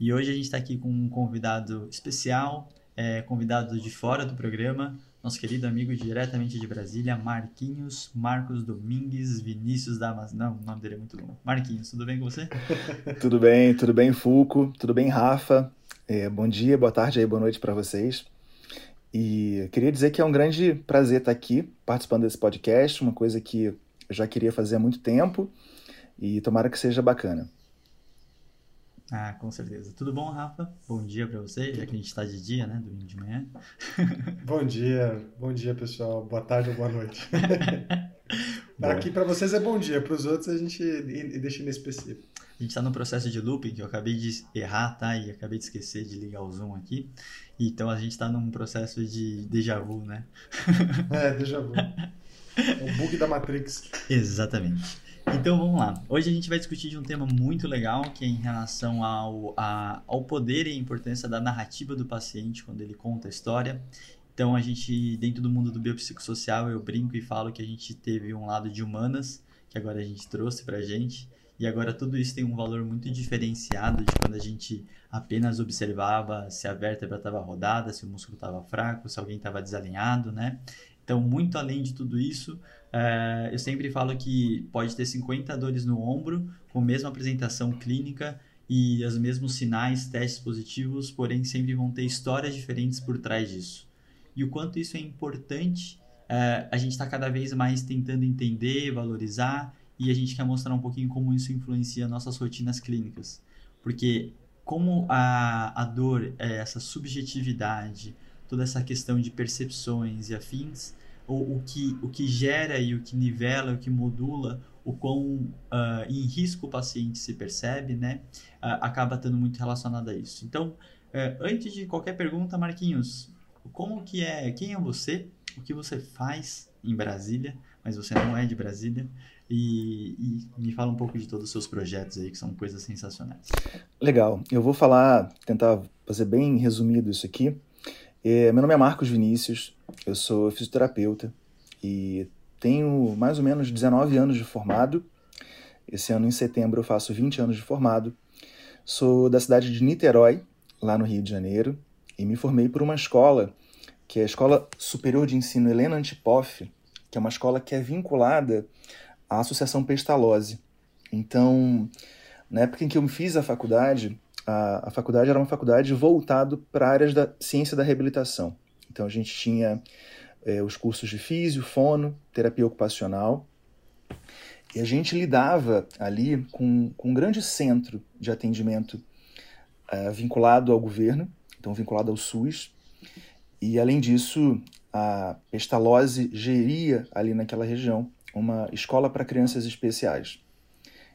E hoje a gente está aqui com um convidado especial, é, convidado de fora do programa, nosso querido amigo diretamente de Brasília, Marquinhos Marcos Domingues Vinícius Damas. Não, o nome dele é muito longo. Marquinhos, tudo bem com você? tudo bem, tudo bem, Fulco, tudo bem, Rafa. É, bom dia, boa tarde aí, boa noite para vocês. E queria dizer que é um grande prazer estar aqui participando desse podcast, uma coisa que eu já queria fazer há muito tempo e tomara que seja bacana. Ah, com certeza. Tudo bom, Rafa? Bom dia para você, já que a gente está de dia, né? Domingo de manhã. bom dia, bom dia, pessoal. Boa tarde ou boa noite. Aqui para vocês é bom dia, para os outros a gente deixa inespecífico. A gente está no processo de looping, que eu acabei de errar, tá? E acabei de esquecer de ligar o Zoom aqui. Então a gente está num processo de déjà vu, né? é, déjà vu. É o bug da Matrix. Exatamente. Então vamos lá. Hoje a gente vai discutir de um tema muito legal que é em relação ao, a, ao poder e a importância da narrativa do paciente quando ele conta a história. Então a gente, dentro do mundo do biopsicossocial, eu brinco e falo que a gente teve um lado de humanas, que agora a gente trouxe pra gente. E agora tudo isso tem um valor muito diferenciado de quando a gente apenas observava se a vértebra estava rodada, se o músculo estava fraco, se alguém estava desalinhado, né? Então, muito além de tudo isso, é, eu sempre falo que pode ter 50 dores no ombro, com a mesma apresentação clínica e os mesmos sinais, testes positivos, porém sempre vão ter histórias diferentes por trás disso. E o quanto isso é importante, é, a gente está cada vez mais tentando entender, valorizar e a gente quer mostrar um pouquinho como isso influencia nossas rotinas clínicas. Porque como a, a dor é essa subjetividade, toda essa questão de percepções e afins, o, o, que, o que gera e o que nivela, o que modula o quão uh, em risco o paciente se percebe, né, uh, acaba estando muito relacionado a isso. Então, uh, antes de qualquer pergunta, Marquinhos, como que é, quem é você, o que você faz em Brasília, mas você não é de Brasília, e, e, me fala um pouco de todos os seus projetos aí, que são coisas sensacionais. Legal, eu vou falar, tentar fazer bem resumido isso aqui. É, meu nome é Marcos Vinícius, eu sou fisioterapeuta e tenho mais ou menos 19 anos de formado. Esse ano, em setembro, eu faço 20 anos de formado. Sou da cidade de Niterói, lá no Rio de Janeiro, e me formei por uma escola, que é a Escola Superior de Ensino Helena Antipoff, que é uma escola que é vinculada à Associação Pestalozzi. Então, na época em que eu fiz a faculdade, a, a faculdade era uma faculdade voltado para áreas da ciência da reabilitação. Então a gente tinha é, os cursos de físio, fono, terapia ocupacional, e a gente lidava ali com, com um grande centro de atendimento uh, vinculado ao governo, então vinculado ao SUS, e além disso, a Pestalozzi geria ali naquela região uma escola para crianças especiais.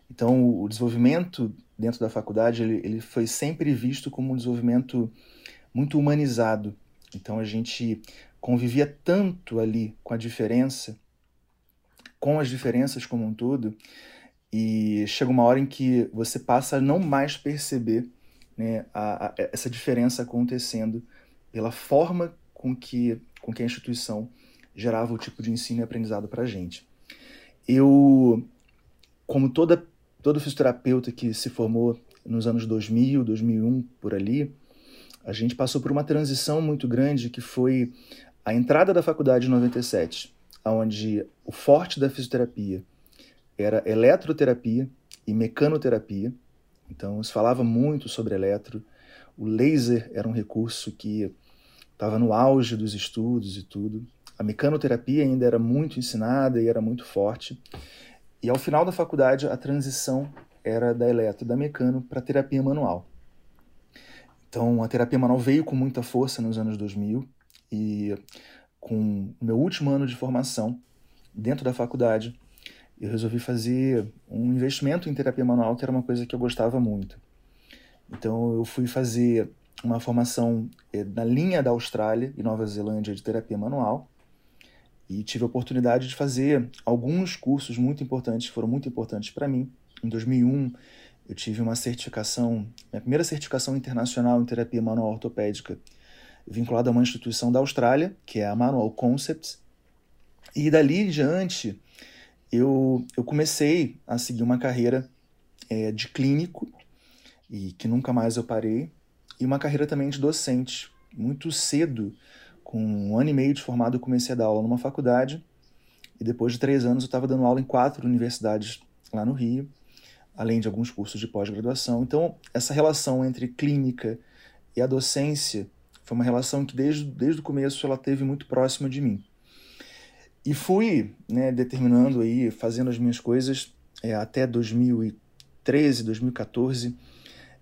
Então, o desenvolvimento dentro da faculdade ele, ele foi sempre visto como um desenvolvimento muito humanizado. Então, a gente convivia tanto ali com a diferença, com as diferenças como um todo, e chega uma hora em que você passa a não mais perceber né, a, a, essa diferença acontecendo pela forma com que, com que a instituição gerava o tipo de ensino e aprendizado para a gente. Eu, como toda todo fisioterapeuta que se formou nos anos 2000, 2001, por ali, a gente passou por uma transição muito grande que foi a entrada da faculdade em 97, onde o forte da fisioterapia era eletroterapia e mecanoterapia. Então, se falava muito sobre eletro. O laser era um recurso que estava no auge dos estudos e tudo. A mecanoterapia ainda era muito ensinada e era muito forte. E ao final da faculdade, a transição era da eletro, da mecano, para terapia manual. Então, a terapia manual veio com muita força nos anos 2000 e com o meu último ano de formação dentro da faculdade, eu resolvi fazer um investimento em terapia manual, que era uma coisa que eu gostava muito. Então, eu fui fazer uma formação eh, na linha da Austrália e Nova Zelândia de terapia manual e tive a oportunidade de fazer alguns cursos muito importantes, foram muito importantes para mim. Em 2001, eu tive uma certificação, minha primeira certificação internacional em terapia manual ortopédica, vinculada a uma instituição da Austrália, que é a Manual Concepts. E dali em diante, eu, eu comecei a seguir uma carreira é, de clínico, e que nunca mais eu parei, e uma carreira também de docente. Muito cedo, com um ano e meio de formado, eu comecei a dar aula numa faculdade, e depois de três anos eu estava dando aula em quatro universidades lá no Rio, além de alguns cursos de pós-graduação. Então, essa relação entre clínica e a docência foi uma relação que desde, desde o começo ela teve muito próxima de mim. E fui né, determinando aí, fazendo as minhas coisas é, até 2013, 2014,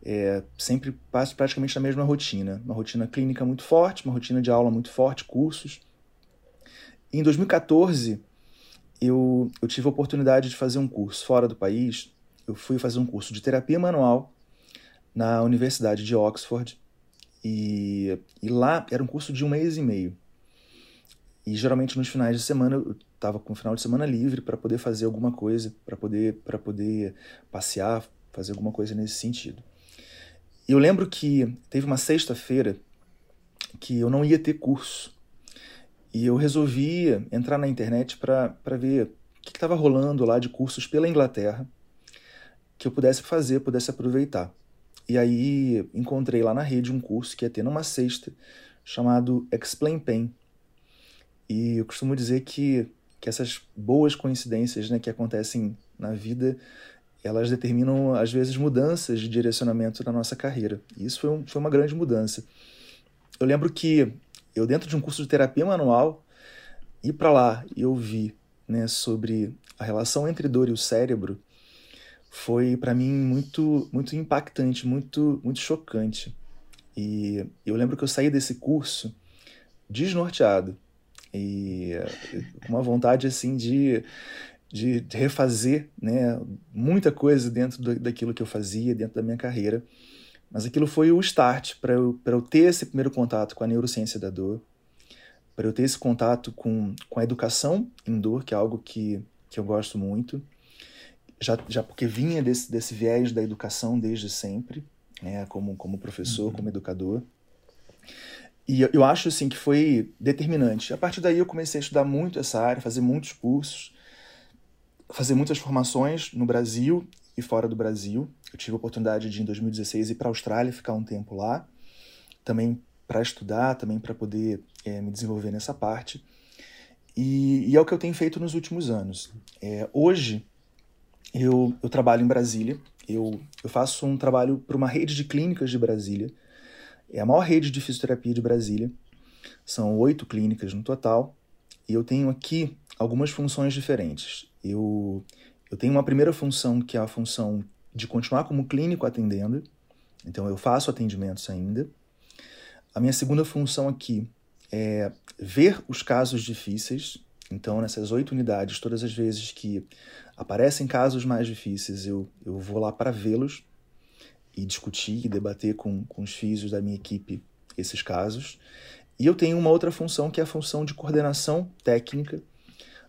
é, sempre passo praticamente na mesma rotina. Uma rotina clínica muito forte, uma rotina de aula muito forte, cursos. Em 2014, eu, eu tive a oportunidade de fazer um curso fora do país. Eu fui fazer um curso de terapia manual na Universidade de Oxford. E, e lá era um curso de um mês e meio. E geralmente nos finais de semana eu estava com o final de semana livre para poder fazer alguma coisa, para poder poder passear, fazer alguma coisa nesse sentido. Eu lembro que teve uma sexta-feira que eu não ia ter curso. E eu resolvi entrar na internet para ver o que estava rolando lá de cursos pela Inglaterra que eu pudesse fazer, pudesse aproveitar. E aí encontrei lá na rede um curso que ia ter numa sexta chamado Explain Pain. E eu costumo dizer que, que essas boas coincidências né, que acontecem na vida elas determinam, às vezes, mudanças de direcionamento na nossa carreira. E isso foi, um, foi uma grande mudança. Eu lembro que eu, dentro de um curso de terapia manual, ir para lá e ouvir né, sobre a relação entre dor e o cérebro foi, para mim, muito, muito impactante, muito, muito chocante. E eu lembro que eu saí desse curso desnorteado e com uma vontade assim de de refazer né, muita coisa dentro do, daquilo que eu fazia, dentro da minha carreira. Mas aquilo foi o start para eu, eu ter esse primeiro contato com a neurociência da dor, para eu ter esse contato com, com a educação em dor, que é algo que, que eu gosto muito, já, já porque vinha desse, desse viés da educação desde sempre, né, como, como professor, uhum. como educador. E eu, eu acho assim que foi determinante. A partir daí eu comecei a estudar muito essa área, fazer muitos cursos, fazer muitas formações no Brasil e fora do Brasil. Eu tive a oportunidade de, em 2016, ir para a Austrália, ficar um tempo lá, também para estudar, também para poder é, me desenvolver nessa parte. E, e, é o que eu tenho feito nos últimos anos. É, hoje, eu, eu trabalho em Brasília, eu, eu faço um trabalho para uma rede de clínicas de Brasília, é a maior rede de fisioterapia de Brasília, são oito clínicas no total, e eu tenho aqui algumas funções diferentes. Eu, eu tenho uma primeira função que é a função de continuar como clínico atendendo, então eu faço atendimentos ainda. A minha segunda função aqui é ver os casos difíceis. Então, nessas oito unidades, todas as vezes que aparecem casos mais difíceis, eu, eu vou lá para vê-los e discutir e debater com, com os físicos da minha equipe esses casos. E eu tenho uma outra função que é a função de coordenação técnica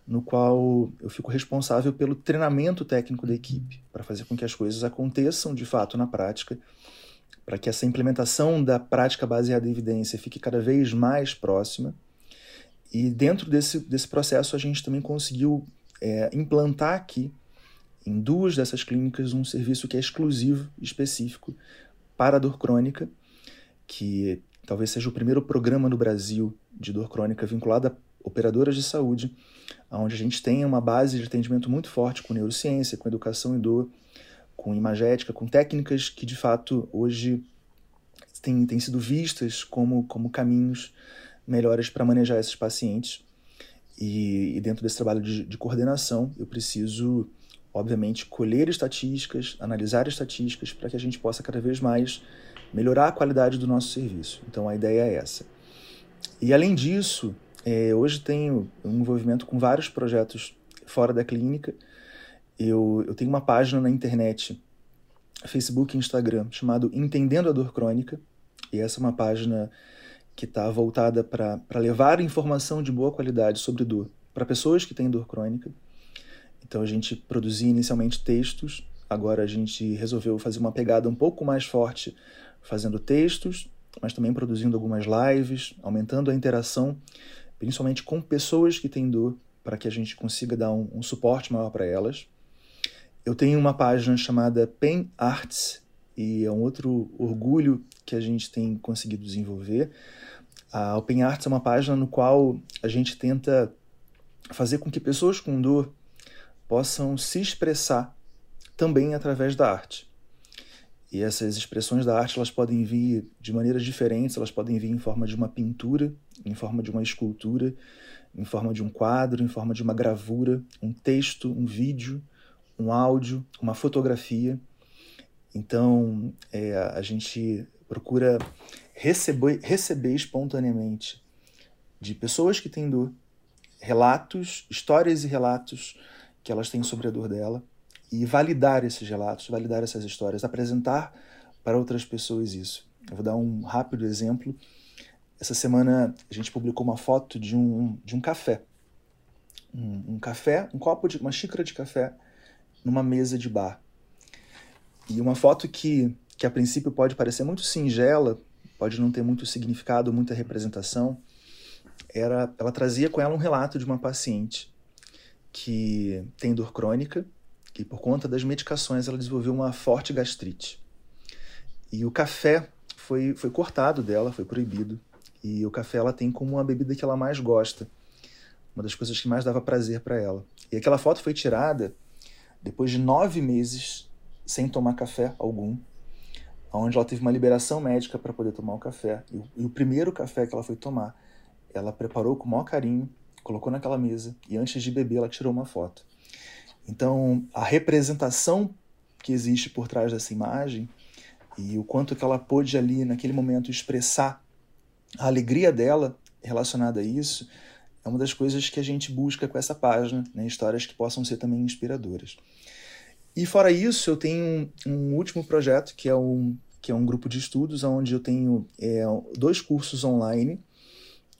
no qual eu fico responsável pelo treinamento técnico da equipe, para fazer com que as coisas aconteçam de fato na prática, para que essa implementação da prática baseada em evidência fique cada vez mais próxima. E dentro desse, desse processo, a gente também conseguiu é, implantar aqui, em duas dessas clínicas, um serviço que é exclusivo, específico, para a dor crônica, que talvez seja o primeiro programa no Brasil de dor crônica vinculado operadoras de saúde onde a gente tem uma base de atendimento muito forte com neurociência, com educação e dor, com imagética, com técnicas que de fato hoje têm, têm sido vistas como, como caminhos melhores para manejar esses pacientes. E, e dentro desse trabalho de, de coordenação, eu preciso, obviamente, colher estatísticas, analisar estatísticas para que a gente possa cada vez mais melhorar a qualidade do nosso serviço. Então a ideia é essa. E além disso, é, hoje tenho um envolvimento com vários projetos fora da clínica. Eu, eu tenho uma página na internet, Facebook e Instagram, chamado Entendendo a Dor Crônica, E essa é uma página que está voltada para levar informação de boa qualidade sobre dor para pessoas que têm dor crônica. Então a gente produzia inicialmente textos, agora a gente resolveu fazer uma pegada um pouco mais forte, fazendo textos, mas também produzindo algumas lives, aumentando a interação, principalmente com pessoas que têm dor, para que a gente consiga dar um, um suporte maior para elas. Eu tenho uma página chamada Pen Arts, e é um outro orgulho que a gente tem conseguido desenvolver. A Open Arts é uma página no qual a gente tenta fazer com que pessoas com dor possam se expressar também através da arte. E essas expressões da arte elas podem vir de maneiras diferentes, elas podem vir em forma de uma pintura, em forma de uma escultura, em forma de um quadro, em forma de uma gravura, um texto, um vídeo, um áudio, uma fotografia. Então, é, a gente procura receber, receber espontaneamente de pessoas que têm dor, relatos, histórias e relatos que elas têm sobre a dor dela e validar esses relatos, validar essas histórias, apresentar para outras pessoas isso. Eu vou dar um rápido exemplo. Essa semana a gente publicou uma foto de um, de um café. Um, um café, um copo de uma xícara de café numa mesa de bar. E uma foto que, que a princípio pode parecer muito singela, pode não ter muito significado, muita representação, era, ela trazia com ela um relato de uma paciente que tem dor crônica e por conta das medicações ela desenvolveu uma forte gastrite. E o café foi, foi cortado dela, foi proibido. E o café ela tem como uma bebida que ela mais gosta, uma das coisas que mais dava prazer para ela. E aquela foto foi tirada depois de nove meses sem tomar café algum, onde ela teve uma liberação médica para poder tomar o café. E o, e o, primeiro café que ela foi tomar, ela preparou com o maior carinho, colocou naquela mesa e antes de beber ela tirou uma foto. Então, a representação que existe por trás dessa imagem e o quanto que ela pôde ali naquele momento expressar a alegria dela relacionada a isso, é uma das coisas que a gente busca com essa página, né? histórias que possam ser também inspiradoras. E fora isso, eu tenho um, um, último projeto que é um, que é um grupo de estudos onde eu tenho é, dois cursos online,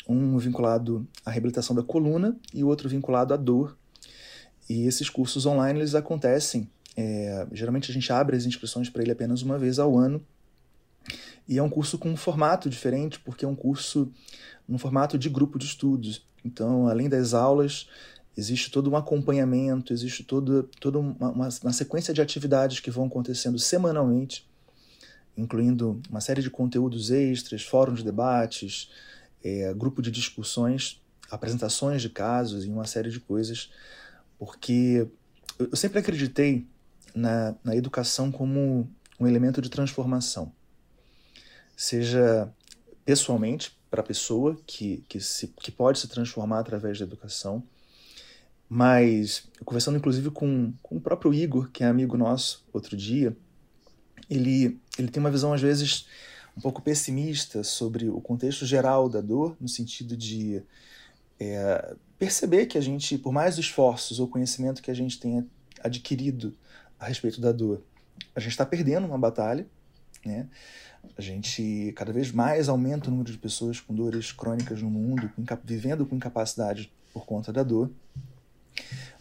um vinculado à reabilitação da coluna e o outro vinculado à dor. E esses cursos online eles acontecem, é, geralmente a gente abre as inscrições para ele apenas uma vez ao ano. E é um curso com um formato diferente, porque é um curso no formato de grupo de estudos. Então, além das aulas, existe todo um acompanhamento, existe toda, toda uma, uma, uma, sequência de atividades que vão acontecendo semanalmente, incluindo uma série de conteúdos extras, fóruns de debates, é, grupo de discussões, apresentações de casos e uma série de coisas, porque eu sempre acreditei na, na educação como um elemento de transformação, seja pessoalmente para a pessoa que, que, se, que pode se transformar através da educação, mas, conversando inclusive com, com o próprio Igor, que é amigo nosso, outro dia, ele, ele tem uma visão, às vezes, um pouco pessimista sobre o contexto geral da dor, no sentido de é, perceber que a gente, por mais esforços ou conhecimento que a gente tenha adquirido a respeito da dor, a gente está perdendo uma batalha, né? A gente cada vez mais aumenta o número de pessoas com dores crônicas no mundo, vivendo com incapacidade por conta da dor.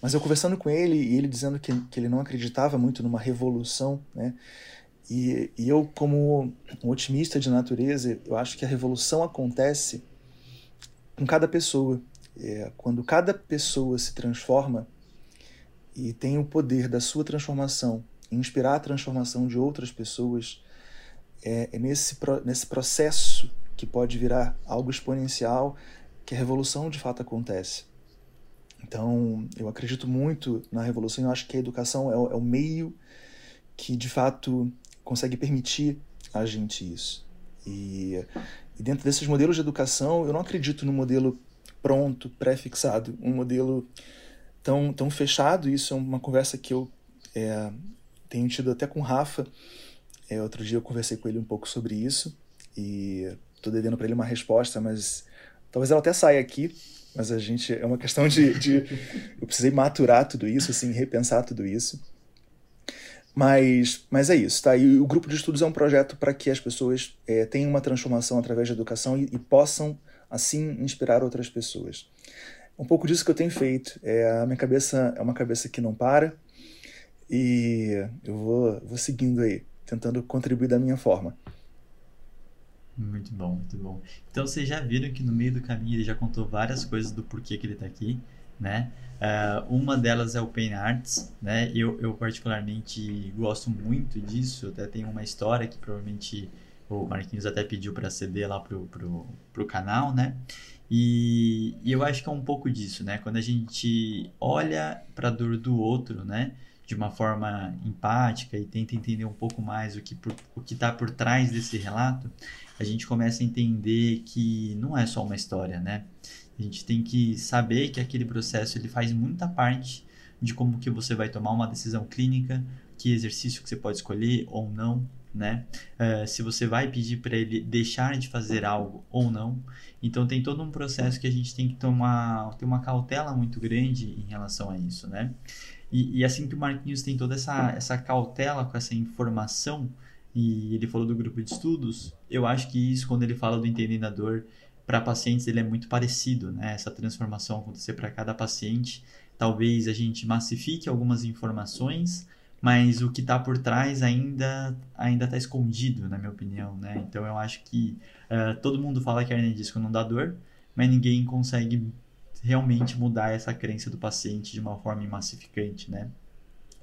Mas eu conversando com ele e ele dizendo que, que ele não acreditava muito numa revolução, né? E, e eu, como um otimista de natureza, eu acho que a revolução acontece com cada pessoa. É, quando cada pessoa se transforma e tem o poder da sua transformação, inspirar a transformação de outras pessoas, é, é nesse, nesse processo que pode virar algo exponencial que a revolução de fato acontece. Então, eu acredito muito na revolução. Eu acho que a educação é o, é o meio que, de fato, consegue permitir a gente isso. E, e, dentro desses modelos de educação, eu não acredito no modelo pronto, pré-fixado, um modelo tão, tão fechado. Isso é uma conversa que eu é, tenho tido até com o Rafa. É, outro dia eu conversei com ele um pouco sobre isso e estou devendo para ele uma resposta, mas talvez ela até saia aqui mas a gente é uma questão de, de eu precisei maturar tudo isso, assim, repensar tudo isso. Mas, mas é isso, tá? E o grupo de estudos é um projeto para que as pessoas é, tenham uma transformação através da educação e, e, possam, assim, inspirar outras pessoas. Um pouco disso que eu tenho feito. É, a minha cabeça é uma cabeça que não para e eu vou, vou seguindo aí, tentando contribuir da minha forma. Muito bom, muito bom. Então vocês já viram que no meio do caminho ele já contou várias coisas do porquê que ele está aqui, né? Uh, uma delas é o Pain Arts, né? Eu, eu particularmente gosto muito disso. Até tem uma história que provavelmente o Marquinhos até pediu para ceder lá pro, pro, pro canal, né? E, e, eu acho que é um pouco disso, né? Quando a gente olha para a dor do outro, né? De uma forma empática e tenta entender um pouco mais o que por, o que está por trás desse relato, a gente começa a entender que não é só uma história, né? A gente tem que saber que aquele processo ele faz muita parte de como que você vai tomar uma decisão clínica, que exercício que você pode escolher ou não, né? Uh, se você vai pedir para ele deixar de fazer algo ou não. Então tem todo um processo que a gente tem que tomar, ter uma cautela muito grande em relação a isso, né? E, e assim que o Marquinhos tem toda essa, essa cautela com essa informação, e ele falou do grupo de estudos, eu acho que isso, quando ele fala do entendendo a dor, para pacientes ele é muito parecido, né? Essa transformação acontecer para cada paciente. Talvez a gente massifique algumas informações, mas o que está por trás ainda ainda está escondido, na minha opinião, né? Então eu acho que uh, todo mundo fala que a hernia de disco não dá dor, mas ninguém consegue realmente mudar essa crença do paciente de uma forma massificante, né?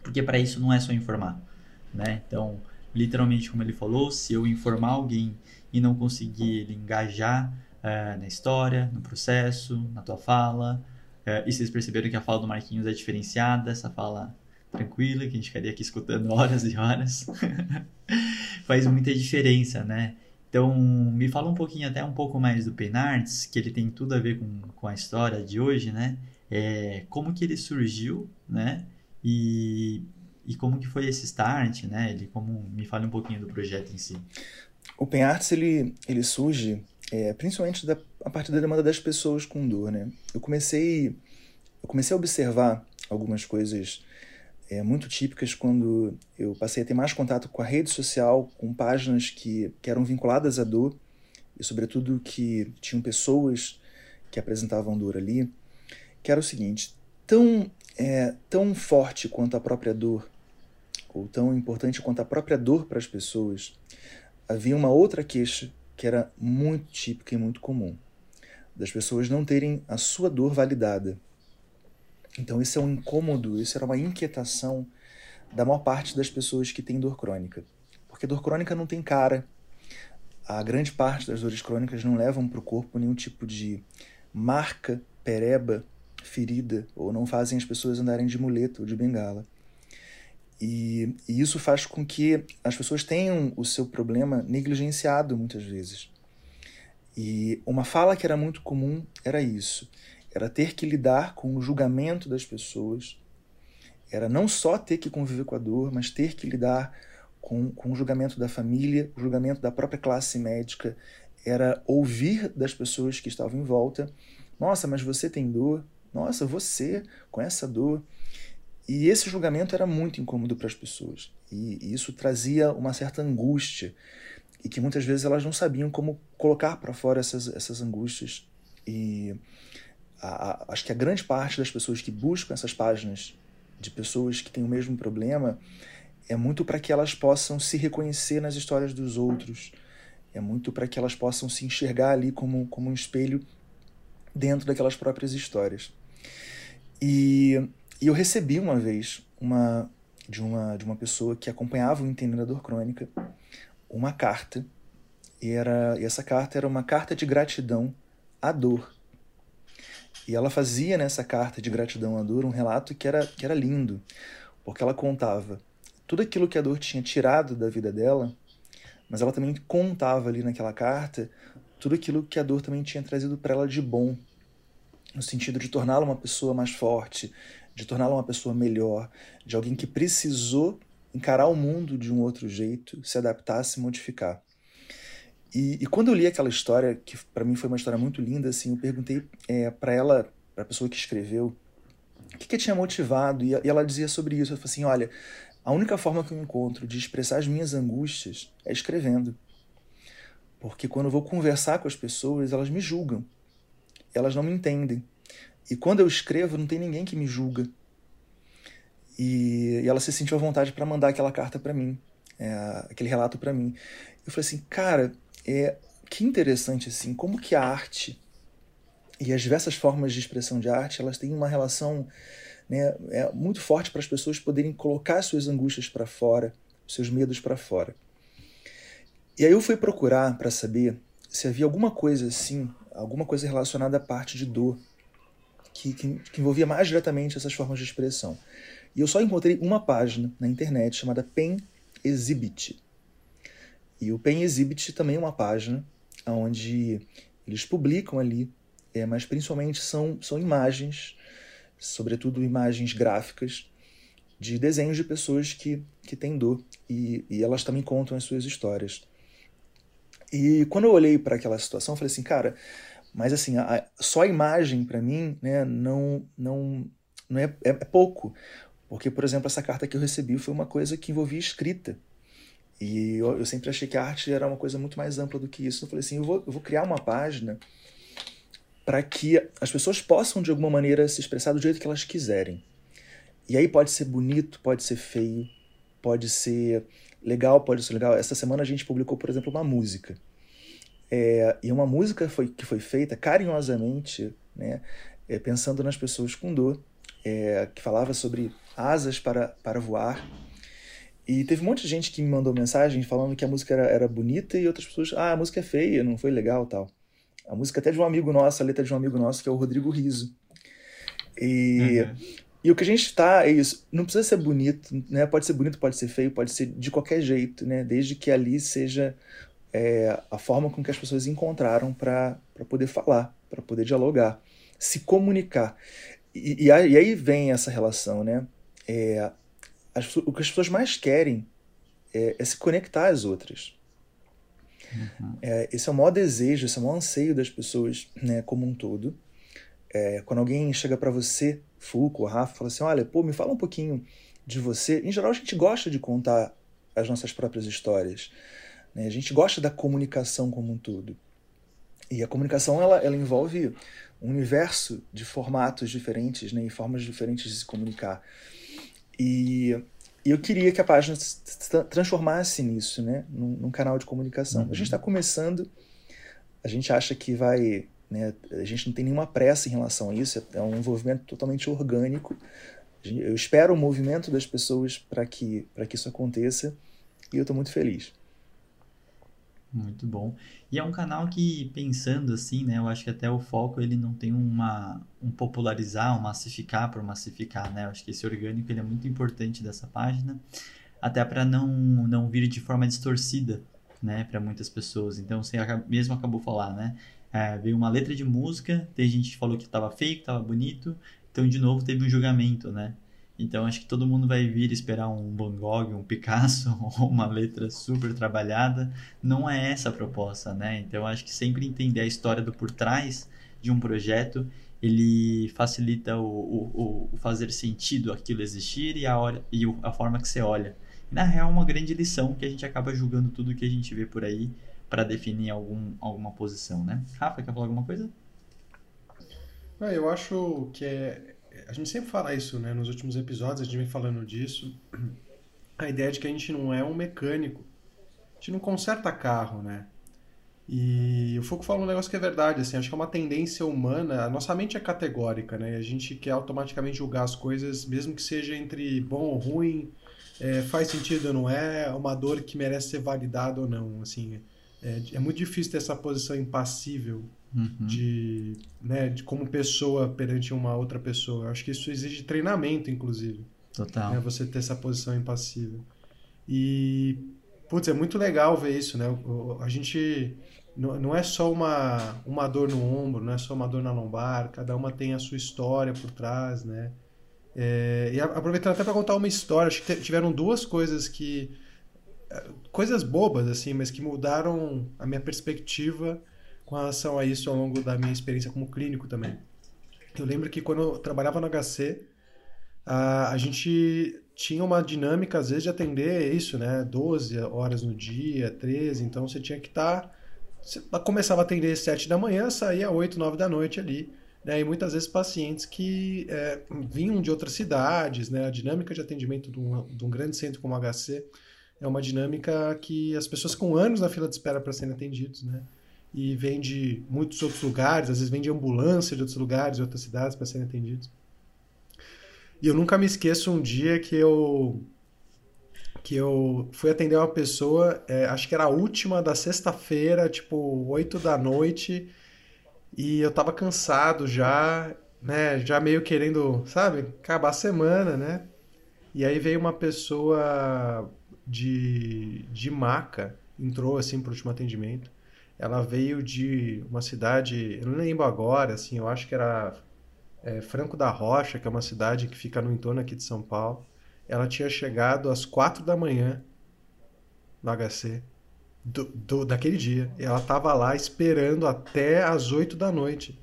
Porque para isso não é só informar, né? Então, literalmente como ele falou, se eu informar alguém e não conseguir ele engajar é, na história, no processo, na tua fala. É, e vocês perceberam que a fala do Marquinhos é diferenciada, essa fala tranquila, que a gente ficaria aqui escutando horas e horas. Faz muita diferença, né? Então, me fala um pouquinho, até um pouco mais do Penarts, que ele tem tudo a ver com, com a história de hoje, né? É, como que ele surgiu, né? E, e como que foi esse start, né? Ele, como, me fala um pouquinho do projeto em si. O Penarts, ele, ele surge é, principalmente da, a partir da demanda das pessoas com dor, né? Eu comecei, eu comecei a observar algumas coisas é, muito típicas quando eu passei a ter mais contato com a rede social, com páginas que, que eram vinculadas à dor e, sobretudo, que tinham pessoas que apresentavam dor ali, que era o seguinte: tão, é, tão forte quanto a própria dor, ou tão importante quanto a própria dor para as pessoas, havia uma outra queixa que era muito típica e muito comum, das pessoas não terem a sua dor validada. Então isso é um incômodo, isso era uma inquietação da maior parte das pessoas que têm dor crônica. Porque dor crônica não tem cara. A grande parte das dores crônicas não levam para o corpo nenhum tipo de marca, pereba, ferida, ou não fazem as pessoas andarem de muleta ou de bengala. E, e, isso faz com que as pessoas tenham o seu problema negligenciado muitas vezes. E uma fala que era muito comum era isso: era ter que lidar com o julgamento das pessoas, era não só ter que conviver com a dor, mas ter que lidar com, com o julgamento da família, o julgamento da própria classe médica, era ouvir das pessoas que estavam em volta: nossa, mas você tem dor, nossa, você com essa dor. E esse julgamento era muito incômodo para as pessoas. E, e isso trazia uma certa angústia. E que muitas vezes elas não sabiam como colocar para fora essas, essas angústias. E a, a, acho que a grande parte das pessoas que buscam essas páginas de pessoas que têm o mesmo problema é muito para que elas possam se reconhecer nas histórias dos outros. É muito para que elas possam se enxergar ali como, como um espelho dentro daquelas próprias histórias. E e eu recebi uma vez uma de uma de uma pessoa que acompanhava o Entendendo a Dor Crônica uma carta e era e essa carta era uma carta de gratidão à dor. E ela fazia nessa carta de gratidão à dor um relato que era que era lindo, porque ela contava tudo aquilo que a dor tinha tirado da vida dela, mas ela também contava ali naquela carta tudo aquilo que a dor também tinha trazido para ela de bom, no sentido de torná-la uma pessoa mais forte, de torná-la uma pessoa melhor, de alguém que precisou encarar o mundo de um outro jeito, se adaptar, se modificar. E, e quando eu li aquela história, que para mim foi uma história muito linda, assim, eu perguntei é, para ela, para a pessoa que escreveu, o que, que tinha motivado, e, e ela dizia sobre isso. Ela falou assim: olha, a única forma que eu encontro de expressar as minhas angústias é escrevendo. Porque quando eu vou conversar com as pessoas, elas me julgam. Elas não me entendem. E quando eu escrevo, não tem ninguém que me julga. E, e ela se sentiu à vontade para mandar aquela carta para mim, é, aquele relato para mim. Eu falei assim, cara, é, que interessante assim, como que a arte e as diversas formas de expressão de arte, elas têm uma relação né, é, muito forte para as pessoas poderem colocar suas angústias para fora, seus medos para fora. E aí eu fui procurar para saber se havia alguma coisa assim, alguma coisa relacionada à parte de dor, que, que, que envolvia mais diretamente essas formas de expressão. E eu só encontrei uma página na internet chamada Pen Exhibit. E o Pen Exhibit também é uma página onde eles publicam ali, é, mas principalmente são, são imagens, sobretudo imagens gráficas, de desenhos de pessoas que, que têm dor. E, e elas também contam as suas histórias. E quando eu olhei para aquela situação, eu falei assim, cara, mas assim, a, só a imagem para mim, né, não não não é, é, é, pouco. Porque, por exemplo, essa carta que eu recebi foi uma coisa que envolvia escrita. E eu, eu sempre achei que a arte era uma coisa muito mais ampla do que isso. Eu falei assim, eu vou, eu vou criar uma página para que as pessoas possam, de alguma maneira, se expressar do jeito que elas quiserem. E aí pode ser bonito, pode ser feio, pode ser legal, pode ser legal. Essa semana a gente publicou, por exemplo, uma música. É, e uma música foi, que foi feita carinhosamente, né, é, pensando nas pessoas com dor, é, que falava sobre asas para, para voar. E teve um monte de gente que me mandou mensagem falando que a música era, era bonita e outras pessoas, ah, a música é feia, não foi legal tal. A música até de um amigo nosso, a letra de um amigo nosso, que é o Rodrigo Riso. E, uhum. e o que a gente está é isso, não precisa ser bonito, né? Pode ser bonito, pode ser feio, pode ser de qualquer jeito, né? Desde que ali seja é, a forma com que as pessoas encontraram para poder falar, para poder dialogar, se comunicar. E, e, aí vem essa relação, né? É, as, o que as pessoas mais querem é, é se conectar às outras. Uhum. É, esse é o maior desejo, esse é o maior anseio das pessoas, né, como um todo. É, quando alguém chega para você, Fulco, Rafa, fala assim: olha, pô, me fala um pouquinho de você. Em geral, a gente gosta de contar as nossas próprias histórias. Né? A gente gosta da comunicação como um todo. E a comunicação ela, ela envolve um universo de formatos diferentes né, e formas diferentes de se comunicar. E, eu queria que a página se transformasse nisso, né, num, num canal de comunicação. Uhum. A gente está começando, a gente acha que vai. Né, a gente não tem nenhuma pressa em relação a isso, é um envolvimento totalmente orgânico. Eu espero o movimento das pessoas para que, que isso aconteça e eu estou muito feliz. Muito bom. E é um canal que, pensando assim, né, eu acho que até o foco ele não tem uma, um popularizar, um massificar por massificar, né? Eu acho que esse orgânico ele é muito importante dessa página, até para não, não vir de forma distorcida, né, para muitas pessoas. Então, você mesmo acabou falar, né? É, veio uma letra de música, tem gente que falou que estava feio, que estava bonito, então de novo teve um julgamento, né? Então acho que todo mundo vai vir esperar um Van Gogh, um Picasso ou uma letra super trabalhada. Não é essa a proposta, né? Então acho que sempre entender a história do por trás de um projeto ele facilita o, o, o fazer sentido aquilo existir e a, hora, e a forma que você olha. Na real, é uma grande lição que a gente acaba julgando tudo que a gente vê por aí para definir algum, alguma posição, né? Rafa, quer falar alguma coisa? Eu acho que é, a gente sempre fala isso, né? Nos últimos episódios a gente vem falando disso. A ideia de que a gente não é um mecânico. A gente não conserta carro, né? E o Foucault fala um negócio que é verdade, assim, acho que é uma tendência humana, a nossa mente é categórica, né? A gente quer automaticamente julgar as coisas, mesmo que seja entre bom ou ruim, é, faz sentido ou não é, uma dor que merece ser validada ou não, assim. É, é muito difícil ter essa posição impassível uhum. de, né, de como pessoa perante uma outra pessoa. Eu acho que isso exige treinamento, inclusive. Total. Né, você ter essa posição impassível. E, putz, é muito legal ver isso, né? A gente não é só uma, uma dor no ombro, não é só uma dor na lombar, cada uma tem a sua história por trás, né? É, e aproveitando até para contar uma história, acho que tiveram duas coisas que. É, coisas bobas, assim, mas que mudaram a minha perspectiva com relação a isso ao longo da minha experiência como clínico também. Eu lembro que quando eu trabalhava no HC, a, a gente tinha uma dinâmica, às vezes, de atender isso, né? 12 horas no dia, 13, então você tinha que estar. Tá, você começava a atender às 7 da manhã, saía às 8, 9 da noite ali. Né? E muitas vezes pacientes que é, vinham de outras cidades, né? A dinâmica de atendimento de um, de um grande centro como o HC é uma dinâmica que as pessoas com anos na fila de espera para serem atendidos, né? E vêm de muitos outros lugares, às vezes vêm de ambulância de outros lugares, de outras cidades para serem atendidos. E eu nunca me esqueço um dia que eu que eu fui atender uma pessoa, é, acho que era a última da sexta-feira, tipo 8 da noite, e eu tava cansado já, né, já meio querendo, sabe, acabar a semana, né? E aí veio uma pessoa de, de maca, entrou assim pro último atendimento. Ela veio de uma cidade, eu não lembro agora, assim, eu acho que era é, Franco da Rocha, que é uma cidade que fica no entorno aqui de São Paulo. Ela tinha chegado às quatro da manhã no HC do, do, daquele dia. E ela estava lá esperando até às oito da noite,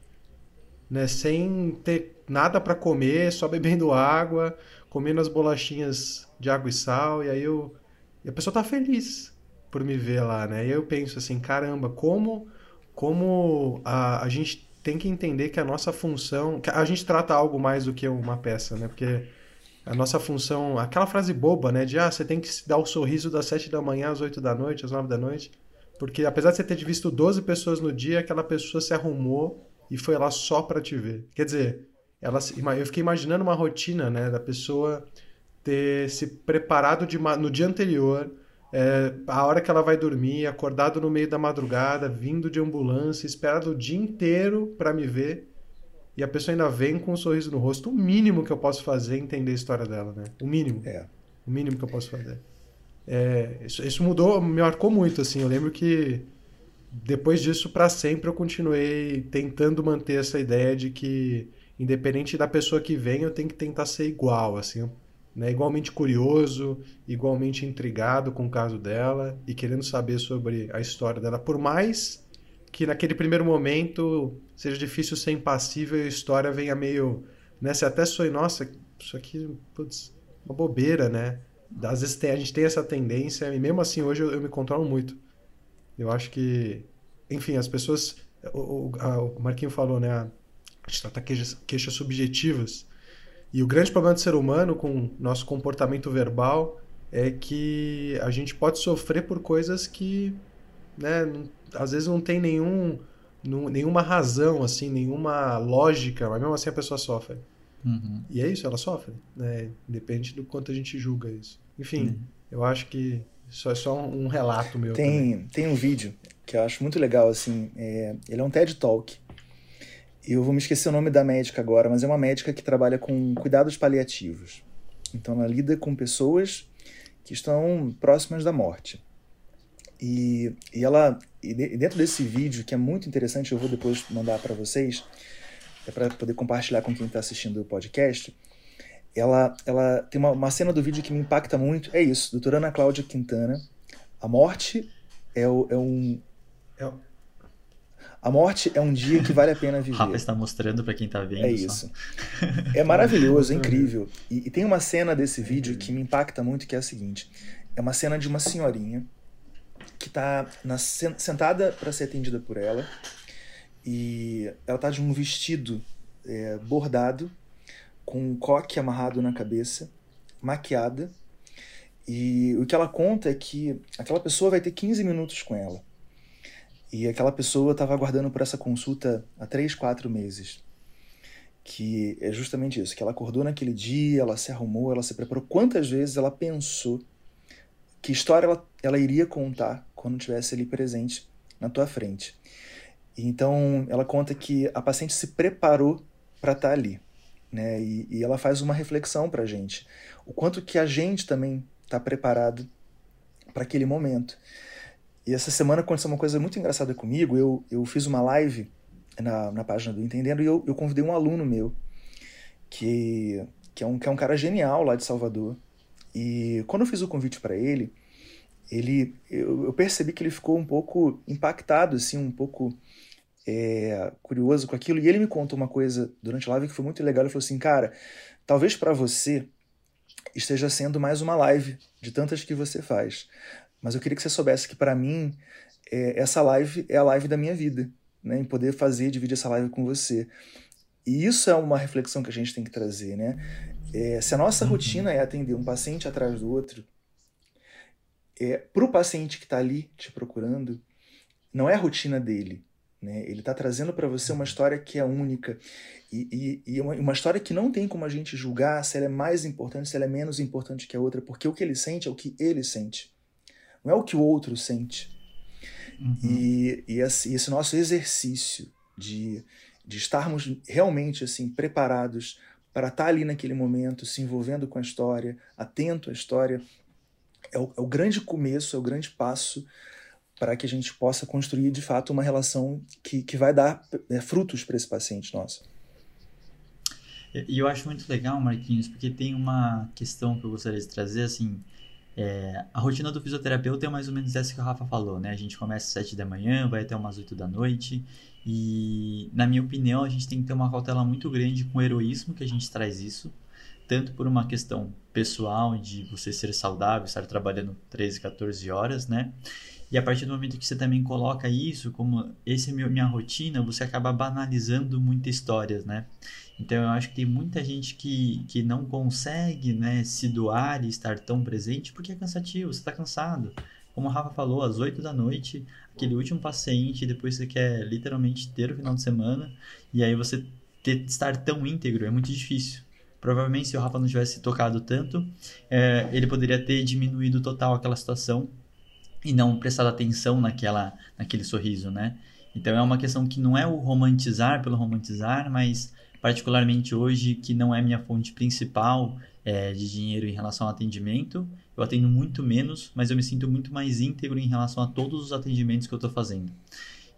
né? Sem ter nada para comer, só bebendo água, comendo as bolachinhas de água e sal. E aí eu, e a pessoa tá feliz por me ver lá, né? E eu penso assim, caramba, como como a, a gente tem que entender que a nossa função. a gente trata algo mais do que uma peça, né? Porque a nossa função. Aquela frase boba, né? De ah, você tem que dar o sorriso das 7 da manhã às 8 da noite, às 9 da noite. Porque apesar de você ter visto 12 pessoas no dia, aquela pessoa se arrumou e foi lá só para te ver. Quer dizer, ela, eu fiquei imaginando uma rotina, né? Da pessoa ter se preparado de, no dia anterior é, a hora que ela vai dormir, acordado no meio da madrugada, vindo de ambulância, esperado o dia inteiro para me ver. E a pessoa ainda vem com um sorriso no rosto. O mínimo que eu posso fazer é entender a história dela, né? O mínimo. É. O mínimo que eu posso fazer. É, isso, isso, mudou, me marcou muito, assim. Eu lembro que depois disso, para sempre, eu continuei tentando manter essa ideia de que, independente da pessoa que vem, eu tenho que tentar ser igual, assim né, igualmente curioso, igualmente intrigado com o caso dela e querendo saber sobre a história dela, por mais que naquele primeiro momento seja difícil ser impassível e a história venha meio, né, você até sonha, nossa, isso aqui, putz, uma bobeira, né? Às vezes tem, a gente tem essa tendência e mesmo assim hoje eu, eu me controlo muito. Eu acho que, enfim, as pessoas, o, o, a, o Marquinho falou, né, a gente trata queixas, queixas subjetivas e o grande problema do ser humano com nosso comportamento verbal é que a gente pode sofrer por coisas que, né, às vezes não tem nenhum, nenhuma razão, assim, nenhuma lógica, mas mesmo assim a pessoa sofre. Uhum. E é isso, ela sofre, né? Depende do quanto a gente julga isso. Enfim, uhum. eu acho que isso é só um relato meu. Tem, tem um vídeo que eu acho muito legal, assim, é, ele é um TED Talk, eu vou me esquecer o nome da médica agora, mas é uma médica que trabalha com cuidados paliativos. Então ela lida com pessoas que estão próximas da morte. E, e ela e dentro desse vídeo que é muito interessante, eu vou depois mandar para vocês, é para poder compartilhar com quem está assistindo o podcast. Ela, ela tem uma, uma cena do vídeo que me impacta muito. É isso, doutora Ana Cláudia Quintana. A morte é, o, é um. É, a morte é um dia que vale a pena viver. Rafa está mostrando para quem está vendo. É isso. é maravilhoso, é incrível. E, e, tem uma cena desse vídeo que me impacta muito, que é a seguinte: é uma cena de uma senhorinha que está sentada para ser atendida por ela e ela está de um vestido é, bordado com um coque amarrado na cabeça, maquiada. E o que ela conta é que aquela pessoa vai ter 15 minutos com ela. E aquela pessoa estava aguardando por essa consulta há três, quatro meses. Que é justamente isso, que ela acordou naquele dia, ela se arrumou, ela se preparou. Quantas vezes ela pensou que história ela, ela iria contar quando estivesse ali presente na tua frente. Então, ela conta que a paciente se preparou para estar tá ali. Né? E, e ela faz uma reflexão para a gente. O quanto que a gente também está preparado para aquele momento. E essa semana aconteceu uma coisa muito engraçada comigo. Eu, eu fiz uma live na, na página do Entendendo e eu, eu convidei um aluno meu, que, que, é um, que é um cara genial lá de Salvador. E quando eu fiz o convite para ele, ele eu, eu, percebi que ele ficou um pouco impactado, assim, um pouco é, curioso com aquilo. E ele me contou uma coisa durante a live que foi muito legal. Ele falou assim, cara, talvez para você esteja sendo mais uma live de tantas que você faz. Mas eu queria que você soubesse que, para mim, é, essa live é a live da minha vida, né? em poder fazer, dividir essa live com você. E isso é uma reflexão que a gente tem que trazer. Né? É, se a nossa uhum. rotina é atender um paciente atrás do outro, é, para o paciente que está ali te procurando, não é a rotina dele. Né? Ele está trazendo para você uma história que é única e, e, e uma, uma, história que não tem como a gente julgar se ela é mais importante, se ela é menos importante que a outra, porque o que ele sente é o que ele sente, não é o que o outro sente. Uhum. E, e esse, esse, nosso exercício de, de estarmos realmente assim preparados para estar tá ali naquele momento, se envolvendo com a história, atento à história, é o, é o grande começo, é o grande passo para que a gente possa construir de fato uma relação que, que vai dar é, frutos para esse paciente nosso. E eu acho muito legal, Marquinhos, porque tem uma questão que eu gostaria de trazer, assim, é, a rotina do fisioterapeuta é mais ou menos essa que o Rafa falou, né? A gente começa às 7 da manhã, vai até umas 8 da noite, e, na minha opinião, a gente tem que ter uma cautela muito grande com o heroísmo que a gente traz isso, tanto por uma questão pessoal de você ser saudável, estar trabalhando 13, 14 horas, né? E a partir do momento que você também coloca isso como esse é minha rotina, você acaba banalizando muitas histórias, né? Então eu acho que tem muita gente que, que não consegue né, se doar e estar tão presente porque é cansativo, você está cansado. Como o Rafa falou, às 8 da noite, aquele último paciente, depois você quer literalmente ter o final de semana, e aí você ter, estar tão íntegro é muito difícil. Provavelmente se o Rafa não tivesse tocado tanto, é, ele poderia ter diminuído total aquela situação e não prestado atenção naquela, naquele sorriso, né? Então é uma questão que não é o romantizar pelo romantizar, mas particularmente hoje que não é minha fonte principal é, de dinheiro em relação ao atendimento. Eu atendo muito menos, mas eu me sinto muito mais íntegro em relação a todos os atendimentos que eu estou fazendo.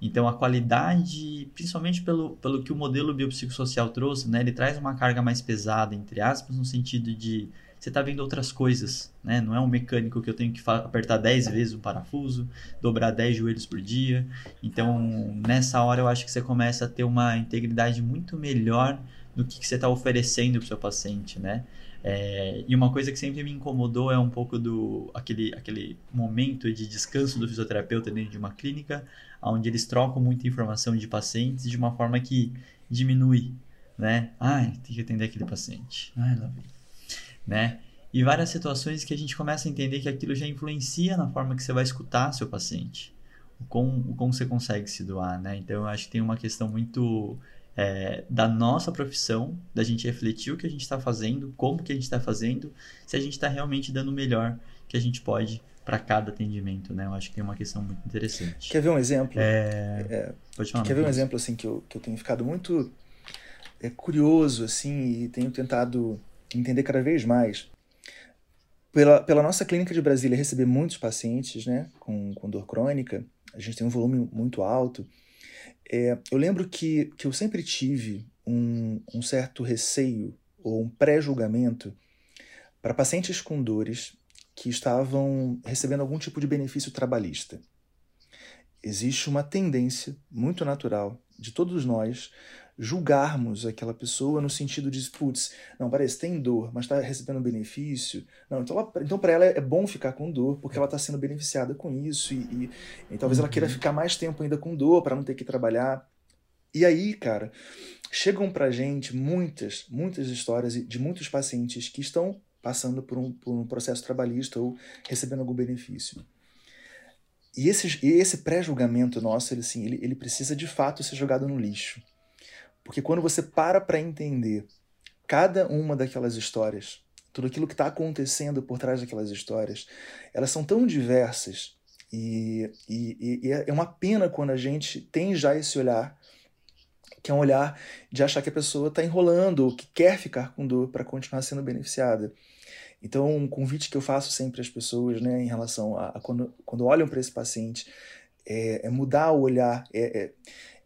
Então a qualidade, principalmente pelo, pelo que o modelo biopsicossocial trouxe, né, ele traz uma carga mais pesada, entre aspas, no sentido de você está vendo outras coisas, né? Não é um mecânico que eu tenho que apertar 10 vezes o parafuso, dobrar 10 joelhos por dia. Então, nessa hora eu acho que você começa a ter uma integridade muito melhor no que, que você está oferecendo para o seu paciente, né? É, e uma coisa que sempre me incomodou é um pouco do aquele, aquele momento de descanso do fisioterapeuta dentro de uma clínica, onde eles trocam muita informação de pacientes de uma forma que diminui, né? Ai, tem que atender aquele paciente. Ai, lá vem né? E várias situações que a gente começa a entender que aquilo já influencia na forma que você vai escutar seu paciente, o como, o como você consegue se doar, né? Então eu acho que tem uma questão muito é, da nossa profissão, da gente refletir o que a gente está fazendo, como que a gente está fazendo, se a gente está realmente dando o melhor que a gente pode para cada atendimento, né? Eu acho que tem uma questão muito interessante. Quer ver um exemplo? É... É... Pode falar. Quer ver um exemplo assim que eu, que eu tenho ficado muito é, curioso assim e tenho tentado entender cada vez mais. Pela, pela nossa clínica de Brasília receber muitos pacientes né, com, com dor crônica, a gente tem um volume muito alto. É, eu lembro que, que eu sempre tive um, um certo receio ou um pré-julgamento para pacientes com dores que estavam recebendo algum tipo de benefício trabalhista. Existe uma tendência muito natural de todos nós julgarmos aquela pessoa no sentido de, putz, não, parece, tem dor, mas está recebendo benefício. Não, então, então para ela é bom ficar com dor, porque ela está sendo beneficiada com isso, e, e, e talvez uhum. ela queira uhum. ficar mais tempo ainda com dor para não ter que trabalhar. E aí, cara, chegam pra gente muitas, muitas histórias de muitos pacientes que estão passando por um, por um processo trabalhista ou recebendo algum benefício. E esse, esse pré-julgamento nosso, ele, assim, ele, ele precisa de fato ser jogado no lixo. Porque quando você para para entender cada uma daquelas histórias, tudo aquilo que está acontecendo por trás daquelas histórias, elas são tão diversas e, e, e, é uma pena quando a gente tem já esse olhar, que é um olhar de achar que a pessoa está enrolando ou que quer ficar com dor para continuar sendo beneficiada. Então, um convite que eu faço sempre às pessoas, né, em relação a, a quando, quando olham para esse paciente, é, é, mudar o olhar, é, é,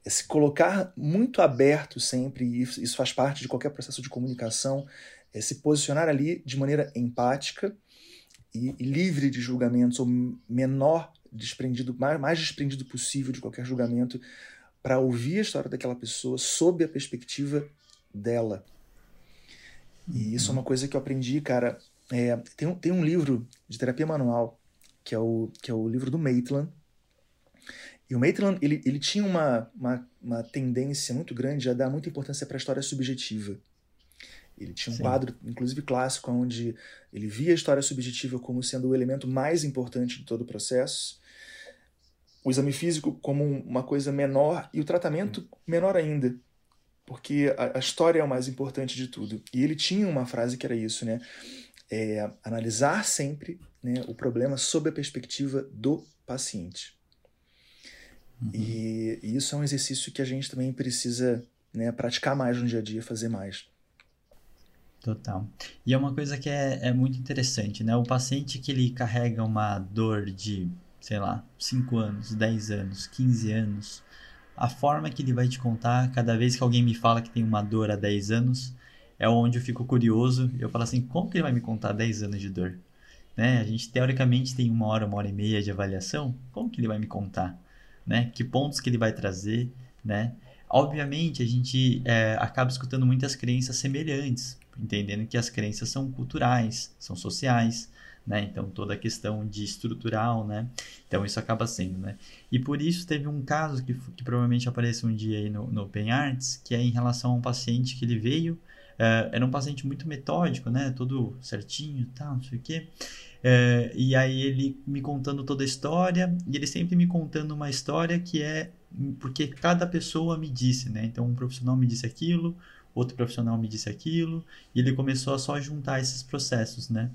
é se colocar muito aberto sempre, e isso, faz parte de qualquer processo de comunicação, é se posicionar ali de maneira empática e, e livre de julgamentos, ou menor desprendido, mais, mais desprendido possível de qualquer julgamento, para ouvir a história daquela pessoa sob a perspectiva dela. E isso é uma coisa que eu aprendi, cara, É, tem, um, tem um livro de terapia manual, que é o, que é o livro do Maitland. E o Maitland, ele, ele tinha uma, uma, uma tendência muito grande a dar muita importância para a história subjetiva. Ele tinha um Sim. quadro, inclusive clássico, onde ele via a história subjetiva como sendo o elemento mais importante de todo o processo, o exame físico como uma coisa menor e o tratamento menor ainda, porque a, a história é o mais importante de tudo. E ele tinha uma frase que era isso, né? É, analisar sempre né, o problema sob a perspectiva do paciente. Uhum. E, e, isso é um exercício que a gente também precisa né, praticar mais no dia a dia, fazer mais. Total. E é uma coisa que é, é muito interessante, né? O paciente que ele carrega uma dor de, sei lá, 5 anos, 10 anos, 15 anos, a forma que ele vai te contar, cada vez que alguém me fala que tem uma dor há 10 anos, é onde eu fico curioso. Eu falo assim, como que ele vai me contar 10 anos de dor? Né? A gente teoricamente tem uma hora, uma hora e meia de avaliação. Como que ele vai me contar? Né? Que pontos que ele vai trazer? Né? Obviamente, a gente é, acaba escutando muitas crenças semelhantes entendendo que as crenças são culturais, são sociais, né? Então toda a questão de estrutural, né? Então isso acaba sendo, né? E por isso teve um caso que, que provavelmente apareceu um dia aí no, no Open Arts, que é em relação a um paciente que ele veio, uh, era um paciente muito metódico, né? Todo certinho, tal, não sei o quê. Uh, e aí ele me contando toda a história, e ele sempre me contando uma história que é porque cada pessoa me disse, né? Então um profissional me disse aquilo, outro profissional me disse aquilo, e ele começou a só juntar esses processos, né?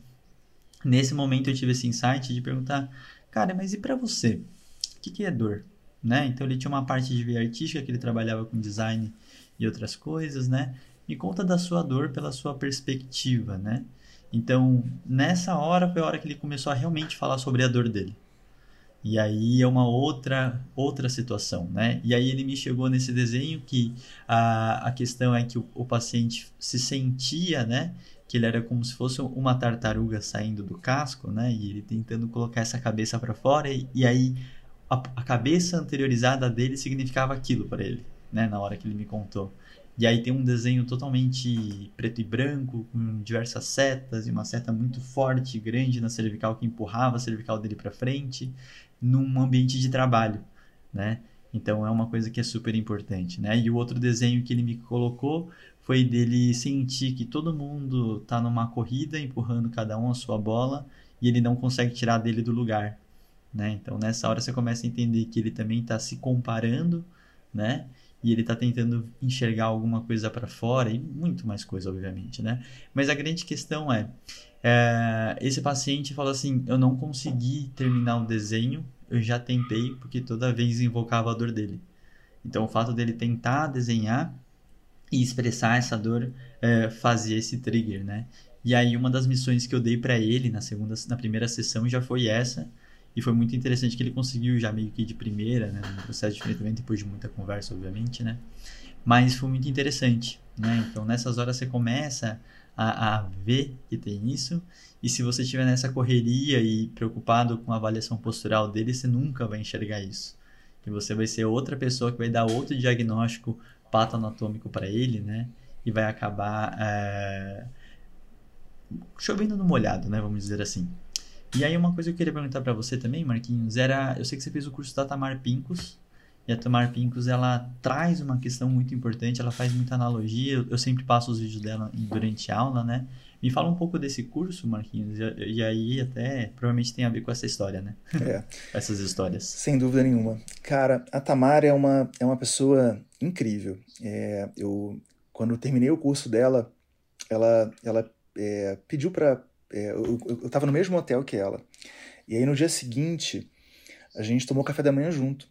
Nesse momento eu tive esse insight de perguntar, cara, mas e para você? O que, que é dor? Né? Então ele tinha uma parte de via artística que ele trabalhava com design e outras coisas, né? Me conta da sua dor pela sua perspectiva, né? Então, nessa hora foi a hora que ele começou a realmente falar sobre a dor dele. E aí é uma outra outra situação, né? E aí ele me chegou nesse desenho que a, a questão é que o, o paciente se sentia, né? Que ele era como se fosse uma tartaruga saindo do casco, né? E ele tentando colocar essa cabeça para fora e, e aí a, a, cabeça anteriorizada dele significava aquilo para ele, né? Na hora que ele me contou. E aí tem um desenho totalmente preto e branco, com diversas setas, e uma seta muito forte, grande na cervical que empurrava a cervical dele para frente num ambiente de trabalho, né? Então é uma coisa que é super importante, né? E o outro desenho que ele me colocou foi dele sentir que todo mundo está numa corrida empurrando cada um a sua bola e ele não consegue tirar dele do lugar, né? Então nessa hora você começa a entender que ele também está se comparando, né? E ele está tentando enxergar alguma coisa para fora e muito mais coisa, obviamente, né? Mas a grande questão é é, esse paciente falou assim: Eu não consegui terminar o desenho, eu já tentei, porque toda vez invocava a dor dele. Então, o fato dele tentar desenhar e expressar essa dor é, fazia esse trigger, né? E aí, uma das missões que eu dei para ele na, segunda, na primeira sessão já foi essa. E foi muito interessante que ele conseguiu já meio que de primeira, né? No processo de enfrentamento, depois de muita conversa, obviamente, né? Mas foi muito interessante, né? Então, nessas horas você começa a, a ver que tem isso. E se você estiver nessa correria e preocupado com a avaliação postural dele, você nunca vai enxergar isso. E você vai ser outra pessoa que vai dar outro diagnóstico patoanatômico para ele, né? E vai acabar é... chovendo no molhado, né? Vamos dizer assim. E aí uma coisa que eu queria perguntar para você também, Marquinhos, era... Eu sei que você fez o curso da Tamar Pincos, e a Tamar Pincos, ela traz uma questão muito importante, ela faz muita analogia, eu sempre passo os vídeos dela durante a aula, né? Me fala um pouco desse curso, Marquinhos, e, e aí até provavelmente tem a ver com essa história, né? É. Essas histórias. Sem dúvida nenhuma. Cara, a Tamar é uma, é uma pessoa incrível. É, eu, quando eu terminei o curso dela, ela, ela é, pediu para é, eu, eu, tava no mesmo hotel que ela. E aí no dia seguinte, a gente tomou café da manhã junto.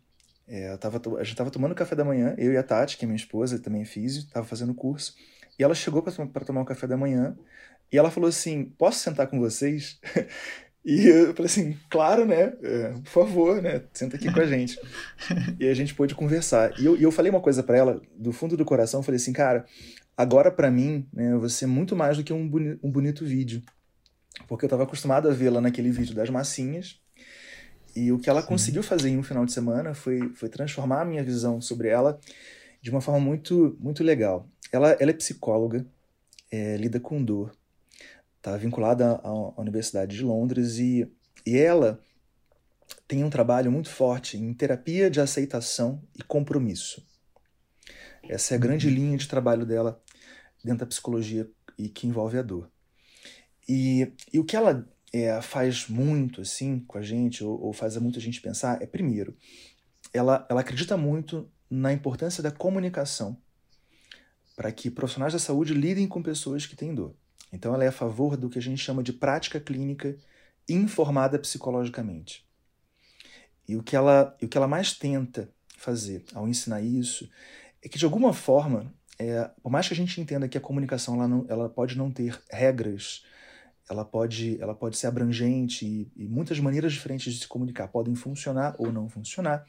É, eu tava, a gente estava tomando café da manhã, eu e a Tati, que é minha esposa, também é físio, estava fazendo curso. E ela chegou para tomar um café da manhã e ela falou assim: Posso sentar com vocês? E eu falei assim, claro, né? É, por favor, né? Senta aqui com a gente. e a gente pôde conversar. E eu, e eu falei uma coisa para ela, do fundo do coração, falei assim, cara, agora para mim, né, você é muito mais do que um, boni um bonito vídeo. Porque eu estava acostumado a vê-la naquele vídeo das massinhas, e o que ela Sim. conseguiu fazer em um final de semana foi, foi transformar a minha visão sobre ela de uma forma muito, muito legal. Ela, ela é psicóloga, é, lida com dor, está vinculada à Universidade de Londres e, e ela tem um trabalho muito forte em terapia de aceitação e compromisso. Essa é a grande uhum. linha de trabalho dela dentro da psicologia e que envolve a dor. E, e o que ela é, faz muito assim com a gente, ou, ou faz muita gente pensar, é primeiro, ela, ela acredita muito na importância da comunicação para que profissionais da saúde lidem com pessoas que têm dor. Então, ela é a favor do que a gente chama de prática clínica informada psicologicamente. E o que ela, o que ela mais tenta fazer ao ensinar isso é que, de alguma forma, é, por mais que a gente entenda que a comunicação ela, não, ela pode não ter regras, ela pode, ela pode ser abrangente e, e muitas maneiras diferentes de se comunicar podem funcionar ou não funcionar,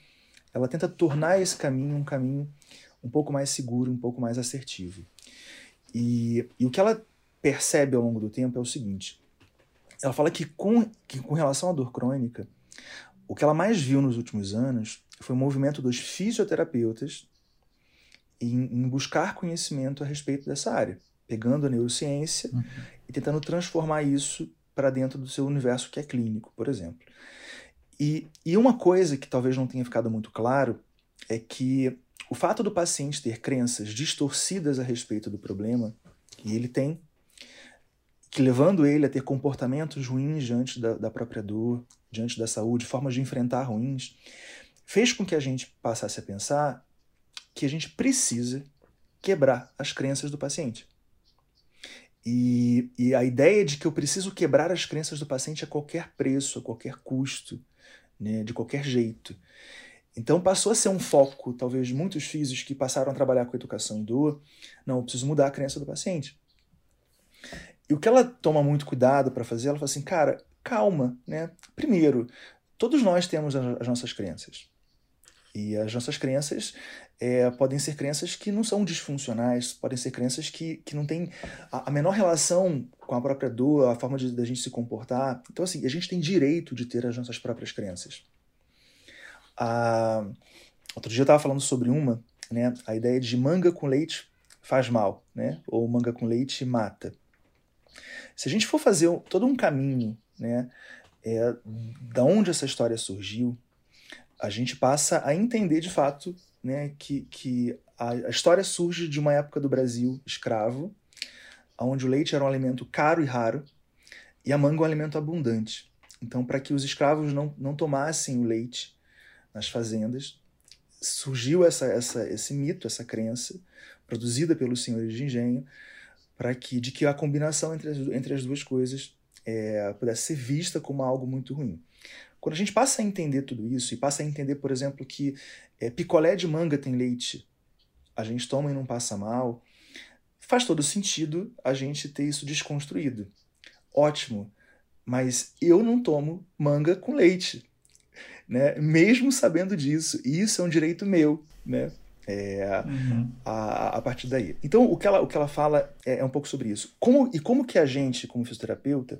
ela tenta tornar esse caminho um caminho um pouco mais seguro, um pouco mais assertivo. E, e o que ela percebe ao longo do tempo é o seguinte: ela fala que com, que com relação à dor crônica, o que ela mais viu nos últimos anos foi o movimento dos fisioterapeutas em, em buscar conhecimento a respeito dessa área, pegando a neurociência uhum. e tentando transformar isso para dentro do seu universo que é clínico, por exemplo. E, e uma coisa que talvez não tenha ficado muito claro é que o fato do paciente ter crenças distorcidas a respeito do problema, e ele tem, que levando ele a ter comportamentos ruins diante da, da própria dor, diante da saúde, formas de enfrentar ruins, fez com que a gente passasse a pensar que a gente precisa quebrar as crenças do paciente. E, e, a ideia de que eu preciso quebrar as crenças do paciente a qualquer preço, a qualquer custo, né, de qualquer jeito. Então passou a ser um foco, talvez, de muitos físicos que passaram a trabalhar com educação em dor. Não, eu preciso mudar a crença do paciente. E o que ela toma muito cuidado para fazer, ela fala assim, cara, calma, né? Primeiro, todos nós temos as nossas crenças. E as nossas crenças é, podem ser crenças que não são disfuncionais, podem ser crenças que, que não têm a, a menor relação com a própria dor, a forma de, de a gente se comportar. Então, assim, a gente tem direito de ter as nossas próprias crenças. Ah, outro dia eu estava falando sobre uma, né, a ideia de manga com leite faz mal, né, ou manga com leite mata. Se a gente for fazer todo um caminho, né, é, da onde essa história surgiu, a gente passa a entender de fato né, que, que a, a história surge de uma época do Brasil escravo, onde o leite era um alimento caro e raro, e a manga um alimento abundante. Então, para que os escravos não, não tomassem o leite nas fazendas, surgiu essa, essa, esse mito, essa crença, produzida pelos senhores de engenho, para que de que a combinação entre as, entre as duas coisas é, pudesse ser vista como algo muito ruim. Quando a gente passa a entender tudo isso e passa a entender, por exemplo, que é, picolé de manga tem leite, a gente toma e não passa mal, faz todo sentido a gente ter isso desconstruído. Ótimo, mas eu não tomo manga com leite, né? Mesmo sabendo disso, e isso é um direito meu, né? É, uhum. a, a partir daí. Então, o que ela, o que ela fala é, é um pouco sobre isso. Como, e como que a gente, como fisioterapeuta,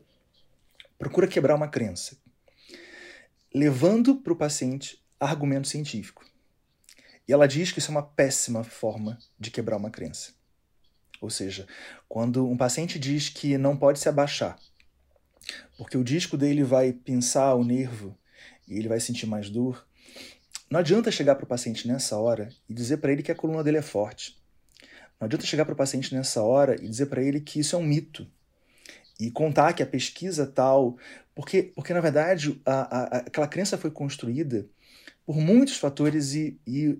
procura quebrar uma crença? Levando para o paciente argumento científico. E ela diz que isso é uma péssima forma de quebrar uma crença. Ou seja, quando um paciente diz que não pode se abaixar, porque o disco dele vai pinçar o nervo e ele vai sentir mais dor, não adianta chegar para o paciente nessa hora e dizer para ele que a coluna dele é forte. Não adianta chegar para o paciente nessa hora e dizer para ele que isso é um mito. E contar que a pesquisa tal porque, porque na verdade, a, a, aquela crença foi construída por muitos fatores e, e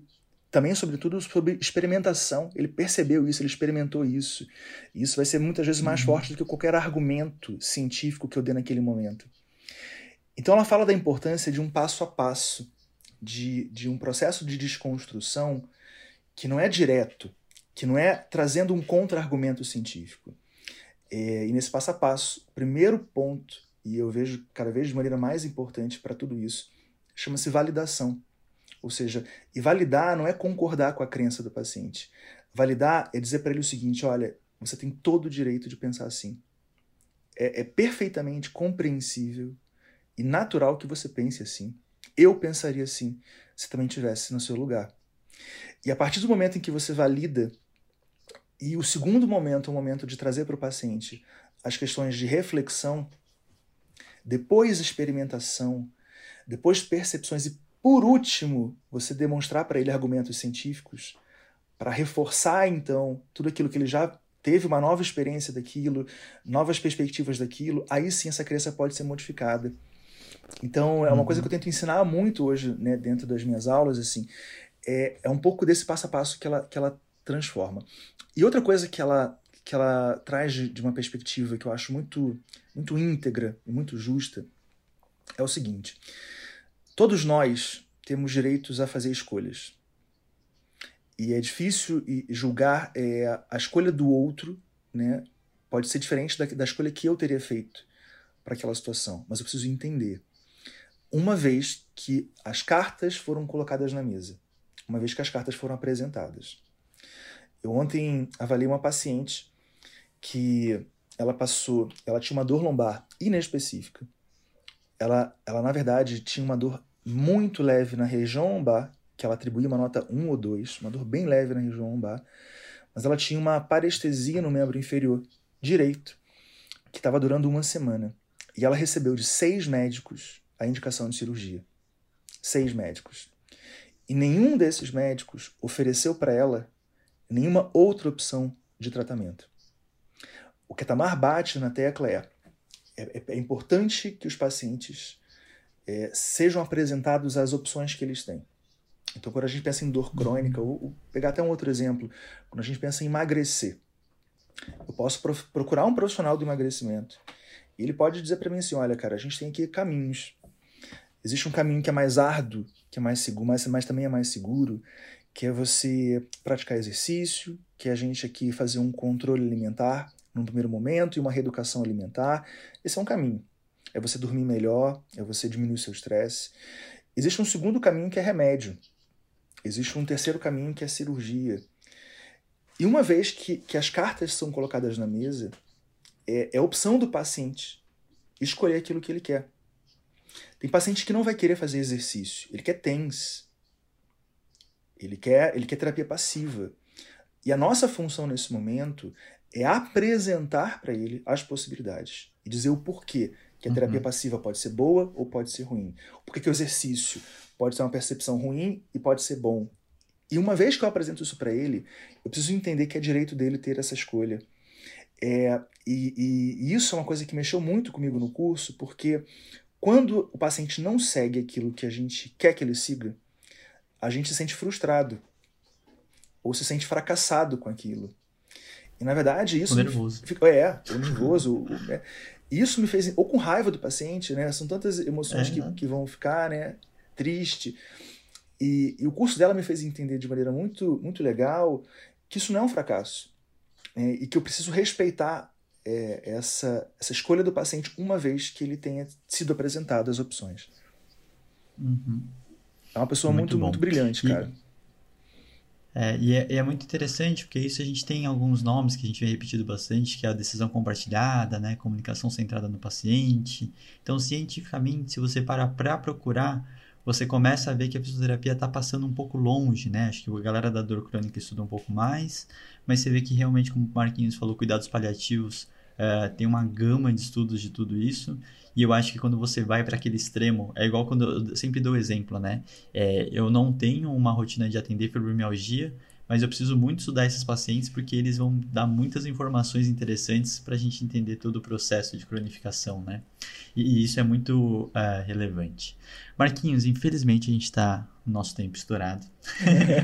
também, sobretudo, sobre experimentação. Ele percebeu isso, ele experimentou isso. E isso vai ser muitas vezes mais uhum. forte do que qualquer argumento científico que eu dê naquele momento. Então, ela fala da importância de um passo a passo, de, de um processo de desconstrução que não é direto, que não é trazendo um contra-argumento científico. É, e nesse passo a passo, o primeiro ponto e eu vejo cada vez de maneira mais importante para tudo isso, chama-se validação. Ou seja, e validar não é concordar com a crença do paciente. Validar é dizer para ele o seguinte: olha, você tem todo o direito de pensar assim. É, é perfeitamente compreensível e natural que você pense assim. Eu pensaria assim se também estivesse no seu lugar. E a partir do momento em que você valida, e o segundo momento é o momento de trazer para o paciente as questões de reflexão, depois experimentação, depois percepções e, por último, você demonstrar para ele argumentos científicos para reforçar então tudo aquilo que ele já teve uma nova experiência daquilo, novas perspectivas daquilo, aí sim essa criança pode ser modificada. Então é uma uhum. coisa que eu tento ensinar muito hoje, né, dentro das minhas aulas, assim, é, é um pouco desse passo a passo que ela, que ela transforma. E outra coisa que ela que ela traz de, uma perspectiva que eu acho muito muito íntegra e muito justa é o seguinte: todos nós temos direitos a fazer escolhas. E é difícil julgar é, a escolha do outro, né? Pode ser diferente da, da escolha que eu teria feito para aquela situação, mas eu preciso entender. Uma vez que as cartas foram colocadas na mesa, uma vez que as cartas foram apresentadas. Eu ontem avaliei uma paciente que ela passou, ela tinha uma dor lombar inespecífica. Ela, ela na verdade tinha uma dor muito leve na região lombar que ela atribuía uma nota 1 ou 2, uma dor bem leve na região lombar, mas ela tinha uma parestesia no membro inferior direito, que estava durando uma semana. E ela recebeu de seis médicos a indicação de cirurgia. Seis médicos. E nenhum desses médicos ofereceu para ela nenhuma outra opção de tratamento. O que a Tamar bate na tecla é, é, é importante que os pacientes é, sejam apresentados as opções que eles têm. Então, quando a gente pensa em dor crônica, ou, ou pegar até um outro exemplo, quando a gente pensa em emagrecer, eu posso pro, procurar um profissional do emagrecimento e ele pode dizer para mim assim: olha, cara, a gente tem aqui caminhos. Existe um caminho que é mais árduo, que é mais seguro, mas, mas também é mais seguro, que é você praticar exercício, que é a gente aqui fazer um controle alimentar num primeiro momento e uma reeducação alimentar. Esse é um caminho. É você dormir melhor, é você diminuir seu estresse. Existe um segundo caminho que é remédio, Existe um terceiro caminho que é cirurgia. E uma vez que, que as cartas são colocadas na mesa, é, é opção do paciente escolher aquilo que ele quer. Tem paciente que não vai querer fazer exercício, ele quer TENS. Ele quer, ele quer terapia passiva. E a nossa função nesse momento é apresentar para ele as possibilidades e dizer o porquê que a terapia uhum. passiva pode ser boa ou pode ser ruim. Por que o exercício pode ser uma percepção ruim e pode ser bom. E uma vez que eu apresento isso para ele, eu preciso entender que é direito dele ter essa escolha. É, e, e, e, isso é uma coisa que mexeu muito comigo no curso, porque quando o paciente não segue aquilo que a gente quer que ele siga, a gente se sente frustrado ou se sente fracassado com aquilo. E na verdade isso. O nervoso. Fica, é, o nervoso. né? Isso me fez. Ou com raiva do paciente, né? São tantas emoções é, que, que vão ficar, né? triste. E, e, o curso dela me fez entender de maneira muito, muito legal que isso não é um fracasso. É, e que eu preciso respeitar é, essa, essa escolha do paciente uma vez que ele tenha sido apresentado as opções. Uhum. É uma pessoa muito, muito, muito brilhante, cara. É, e é, é, muito interessante, porque isso a gente tem alguns nomes que a gente vem repetido bastante, que é a decisão compartilhada, né, comunicação centrada no paciente. Então, cientificamente, se você parar para procurar, você começa a ver que a fisioterapia está passando um pouco longe, né? Acho que a galera da dor crônica estuda um pouco mais, mas você vê que realmente, como o Marquinhos falou, cuidados paliativos uh, tem uma gama de estudos de tudo isso. E eu acho que quando você vai para aquele extremo, é igual quando eu sempre dou exemplo, né? É, eu não tenho uma rotina de atender fibromialgia, mas eu preciso muito estudar esses pacientes porque eles vão dar muitas informações interessantes para a gente entender todo o processo de cronificação, né? E, e isso é muito uh, relevante. Marquinhos, infelizmente a gente está no nosso tempo estourado.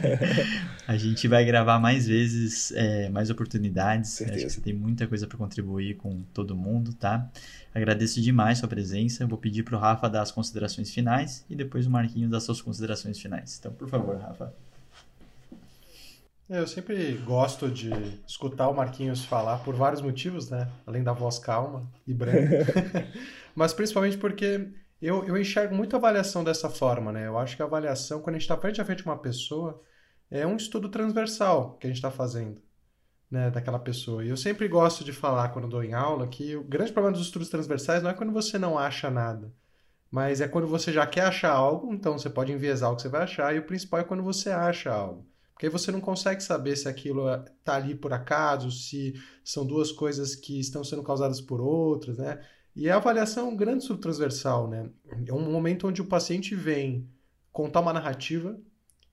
a gente vai gravar mais vezes, é, mais oportunidades. Certeza. Acho que você tem muita coisa para contribuir com todo mundo, tá? Agradeço demais sua presença. Vou pedir para o Rafa dar as considerações finais e depois o Marquinhos dar suas considerações finais. Então, por favor, Rafa. É, eu sempre gosto de escutar o Marquinhos falar por vários motivos, né? Além da voz calma e branca. Mas principalmente porque eu, eu enxergo muito a avaliação dessa forma, né? Eu acho que a avaliação, quando a gente está frente a frente com uma pessoa, é um estudo transversal que a gente está fazendo, né? Daquela pessoa. E eu sempre gosto de falar, quando dou em aula, que o grande problema dos estudos transversais não é quando você não acha nada. Mas é quando você já quer achar algo, então você pode enviesar o que você vai achar, e o principal é quando você acha algo. Porque aí você não consegue saber se aquilo está ali por acaso, se são duas coisas que estão sendo causadas por outras, né? E a avaliação é um grande subtransversal, né? É um momento onde o paciente vem contar uma narrativa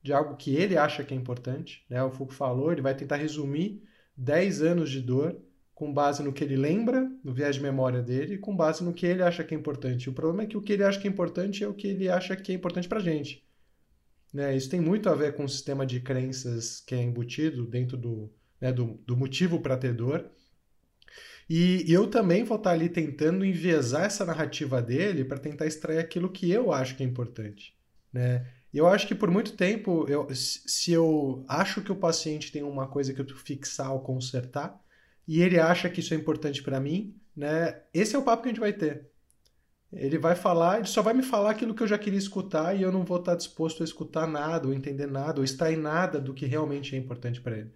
de algo que ele acha que é importante, né? O Foucault falou, ele vai tentar resumir 10 anos de dor com base no que ele lembra, no viés de memória dele, com base no que ele acha que é importante. O problema é que o que ele acha que é importante é o que ele acha que é importante pra gente. Né? Isso tem muito a ver com o sistema de crenças que é embutido dentro do, né, do, do motivo para ter dor. E eu também vou estar ali tentando enviesar essa narrativa dele para tentar extrair aquilo que eu acho que é importante. Né? Eu acho que por muito tempo, eu, se eu acho que o paciente tem uma coisa que eu fixar ou consertar, e ele acha que isso é importante para mim, né? Esse é o papo que a gente vai ter. Ele vai falar, ele só vai me falar aquilo que eu já queria escutar e eu não vou estar disposto a escutar nada, ou entender nada, ou estar em nada do que realmente é importante para ele.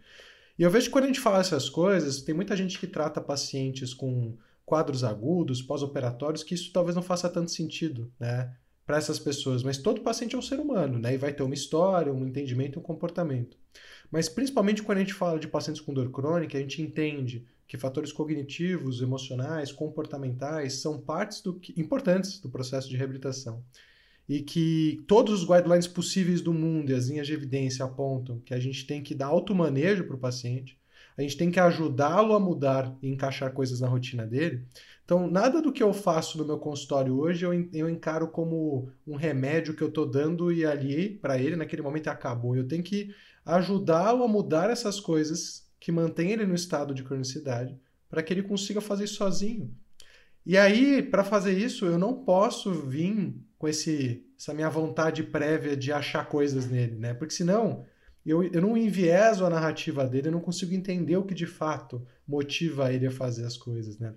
E eu vejo que quando a gente fala essas coisas, tem muita gente que trata pacientes com quadros agudos, pós-operatórios, que isso talvez não faça tanto sentido, né? Para essas pessoas, mas todo paciente é um ser humano, né? E vai ter uma história, um entendimento um comportamento. Mas principalmente quando a gente fala de pacientes com dor crônica, a gente entende que fatores cognitivos, emocionais, comportamentais são partes do que, importantes do processo de reabilitação e que todos os guidelines possíveis do mundo e as linhas de evidência apontam que a gente tem que dar automanejo para o paciente, a gente tem que ajudá-lo a mudar e encaixar coisas na rotina dele. Então, nada do que eu faço no meu consultório hoje eu, eu encaro como um remédio que eu estou dando e ali para ele, naquele momento acabou. Eu tenho que ajudá-lo a mudar essas coisas que mantêm ele no estado de cronicidade para que ele consiga fazer isso sozinho. E aí, para fazer isso, eu não posso vir com esse, essa minha vontade prévia de achar coisas nele, né? Porque senão eu, eu não envieso a narrativa dele, eu não consigo entender o que de fato motiva ele a fazer as coisas, né?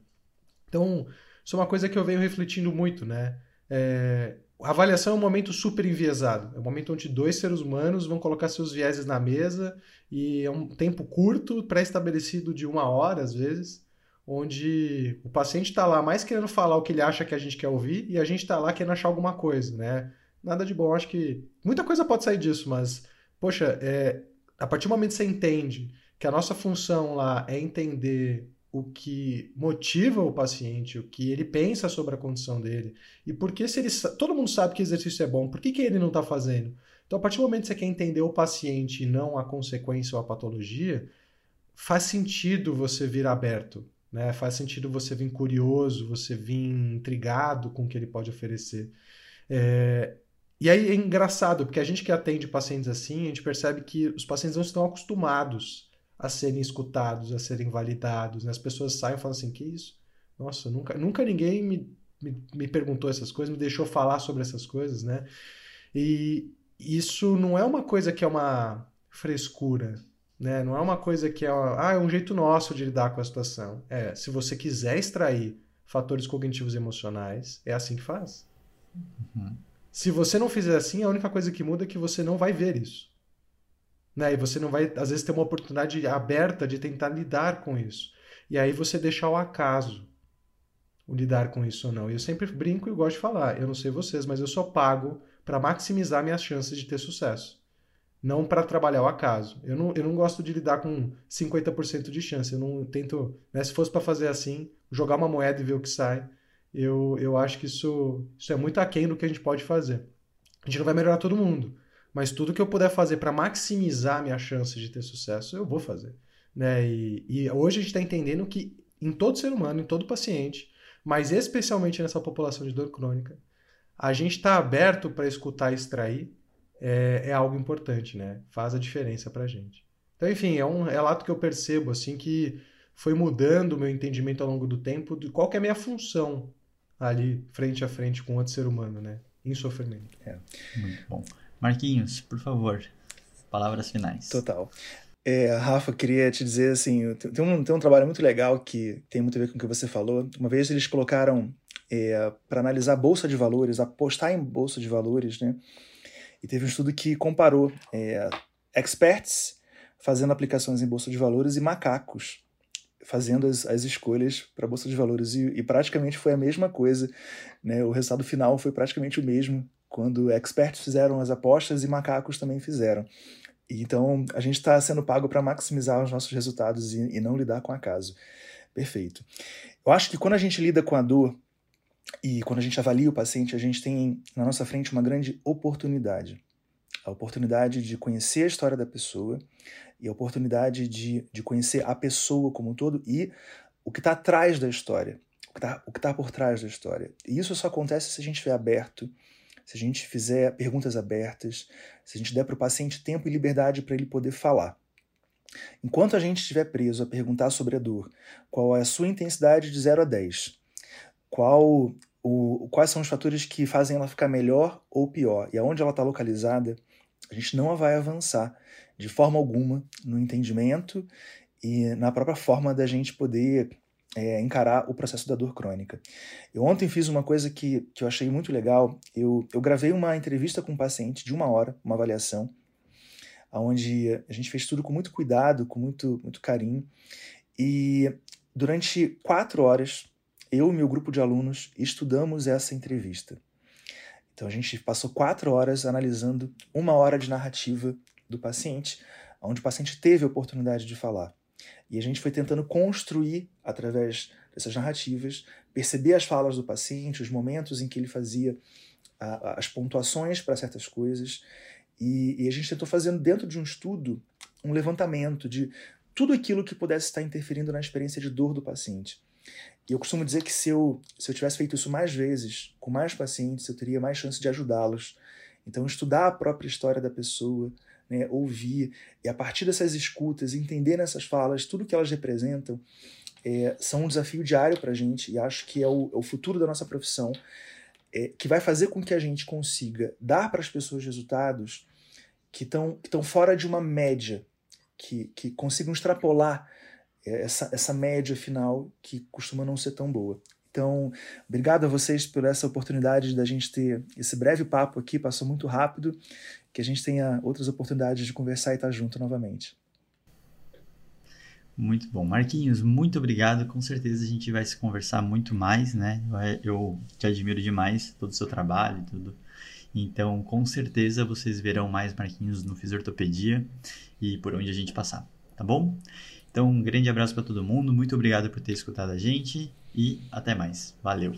Então, isso é uma coisa que eu venho refletindo muito, né? É, a avaliação é um momento super enviesado. É um momento onde dois seres humanos vão colocar seus vieses na mesa e é um tempo curto, pré-estabelecido de uma hora, às vezes, onde o paciente está lá mais querendo falar o que ele acha que a gente quer ouvir e a gente está lá querendo achar alguma coisa, né? Nada de bom, acho que muita coisa pode sair disso, mas, poxa, é, a partir do momento que você entende que a nossa função lá é entender o que motiva o paciente, o que ele pensa sobre a condição dele e por que se ele todo mundo sabe que exercício é bom, por que, que ele não está fazendo? Então, a partir do momento que você quer entender o paciente e não a consequência ou a patologia, faz sentido você vir aberto, né? Faz sentido você vir curioso, você vir intrigado com o que ele pode oferecer. É... E aí é engraçado, porque a gente que atende pacientes assim, a gente percebe que os pacientes não estão acostumados a serem escutados, a serem validados. Né? As pessoas saem e falam assim: que isso? Nossa, nunca, nunca ninguém me, me, me perguntou essas coisas, me deixou falar sobre essas coisas, né? E isso não é uma coisa que é uma frescura, né? Não é uma coisa que é, ah, é um jeito nosso de lidar com a situação. É, se você quiser extrair fatores cognitivos e emocionais, é assim que faz. Uhum. Se você não fizer assim, a única coisa que muda é que você não vai ver isso. Né? E você não vai, às vezes, ter uma oportunidade aberta de tentar lidar com isso. E aí você deixar o acaso o lidar com isso ou não. E eu sempre brinco e gosto de falar, eu não sei vocês, mas eu só pago para maximizar minhas chances de ter sucesso não para trabalhar o acaso. Eu não, eu não gosto de lidar com 50% de chance. Eu não tento. Né, se fosse para fazer assim, jogar uma moeda e ver o que sai, eu, eu acho que isso, isso é muito aquém do que a gente pode fazer. A gente não vai melhorar todo mundo, mas tudo que eu puder fazer para maximizar minha chance de ter sucesso, eu vou fazer. Né? E, e hoje a gente está entendendo que em todo ser humano, em todo paciente, mas especialmente nessa população de dor crônica, a gente está aberto para escutar e extrair é, é algo importante, né? Faz a diferença pra gente. Então, enfim, é um relato que eu percebo, assim, que foi mudando o meu entendimento ao longo do tempo de qual é a minha função ali, frente a frente com outro ser humano, né? Em sofrimento. É. Muito bom. Marquinhos, por favor, palavras finais. Total. É, Rafa, queria te dizer assim, tem um, tem um trabalho muito legal que tem muito a ver com o que você falou. Uma vez eles colocaram é, para analisar a bolsa de valores, apostar em bolsa de valores, né? E teve um estudo que comparou é, experts fazendo aplicações em bolsa de valores e macacos fazendo as, as escolhas para a bolsa de valores e, e, praticamente foi a mesma coisa, né? O resultado final foi praticamente o mesmo quando experts fizeram as apostas e macacos também fizeram. Então, a gente está sendo pago para maximizar os nossos resultados e, e não lidar com acaso. Perfeito. Eu acho que quando a gente lida com a dor e quando a gente avalia o paciente, a gente tem na nossa frente uma grande oportunidade. A oportunidade de conhecer a história da pessoa e a oportunidade de, de conhecer a pessoa como um todo e o que está atrás da história, o que está tá por trás da história. E isso só acontece se a gente estiver aberto se a gente fizer perguntas abertas, se a gente der para o paciente tempo e liberdade para ele poder falar. Enquanto a gente estiver preso a perguntar sobre a dor, qual é a sua intensidade de 0 a 10, qual o, quais são os fatores que fazem ela ficar melhor ou pior? E aonde ela está localizada, a gente não vai avançar de forma alguma no entendimento e na própria forma da gente poder é, encarar o processo da dor crônica. Eu ontem fiz uma coisa que, que eu achei muito legal. Eu, eu gravei uma entrevista com um paciente de uma hora, uma avaliação, onde a gente fez tudo com muito cuidado, com muito, muito carinho. E durante quatro horas, eu e meu grupo de alunos estudamos essa entrevista. Então a gente passou quatro horas analisando uma hora de narrativa do paciente, onde o paciente teve a oportunidade de falar. E a gente foi tentando construir, através dessas narrativas, perceber as falas do paciente, os momentos em que ele fazia as pontuações para certas coisas. E, e a gente tentou fazendo, dentro de um estudo, um levantamento de tudo aquilo que pudesse estar interferindo na experiência de dor do paciente. E eu costumo dizer que se eu, se eu tivesse feito isso mais vezes, com mais pacientes, eu teria mais chance de ajudá-los. Então, estudar a própria história da pessoa, né, ouvir, e a partir dessas escutas, entender nessas falas tudo que elas representam, é, são um desafio diário para a gente, e acho que é o, é o, futuro da nossa profissão, é, que vai fazer com que a gente consiga dar para as pessoas resultados que estão que fora de uma média, que, que consigam extrapolar é, essa, essa média final que costuma não ser tão boa. Então, obrigado a vocês por essa oportunidade da gente ter esse breve papo aqui, passou muito rápido, que a gente tenha outras oportunidades de conversar e estar junto novamente. Muito bom. Marquinhos, muito obrigado. Com certeza a gente vai se conversar muito mais, né? Eu te admiro demais, todo o seu trabalho e tudo. Então, com certeza vocês verão mais Marquinhos no Fisiortopedia e por onde a gente passar, tá bom? Então, um grande abraço para todo mundo. Muito obrigado por ter escutado a gente e até mais. Valeu!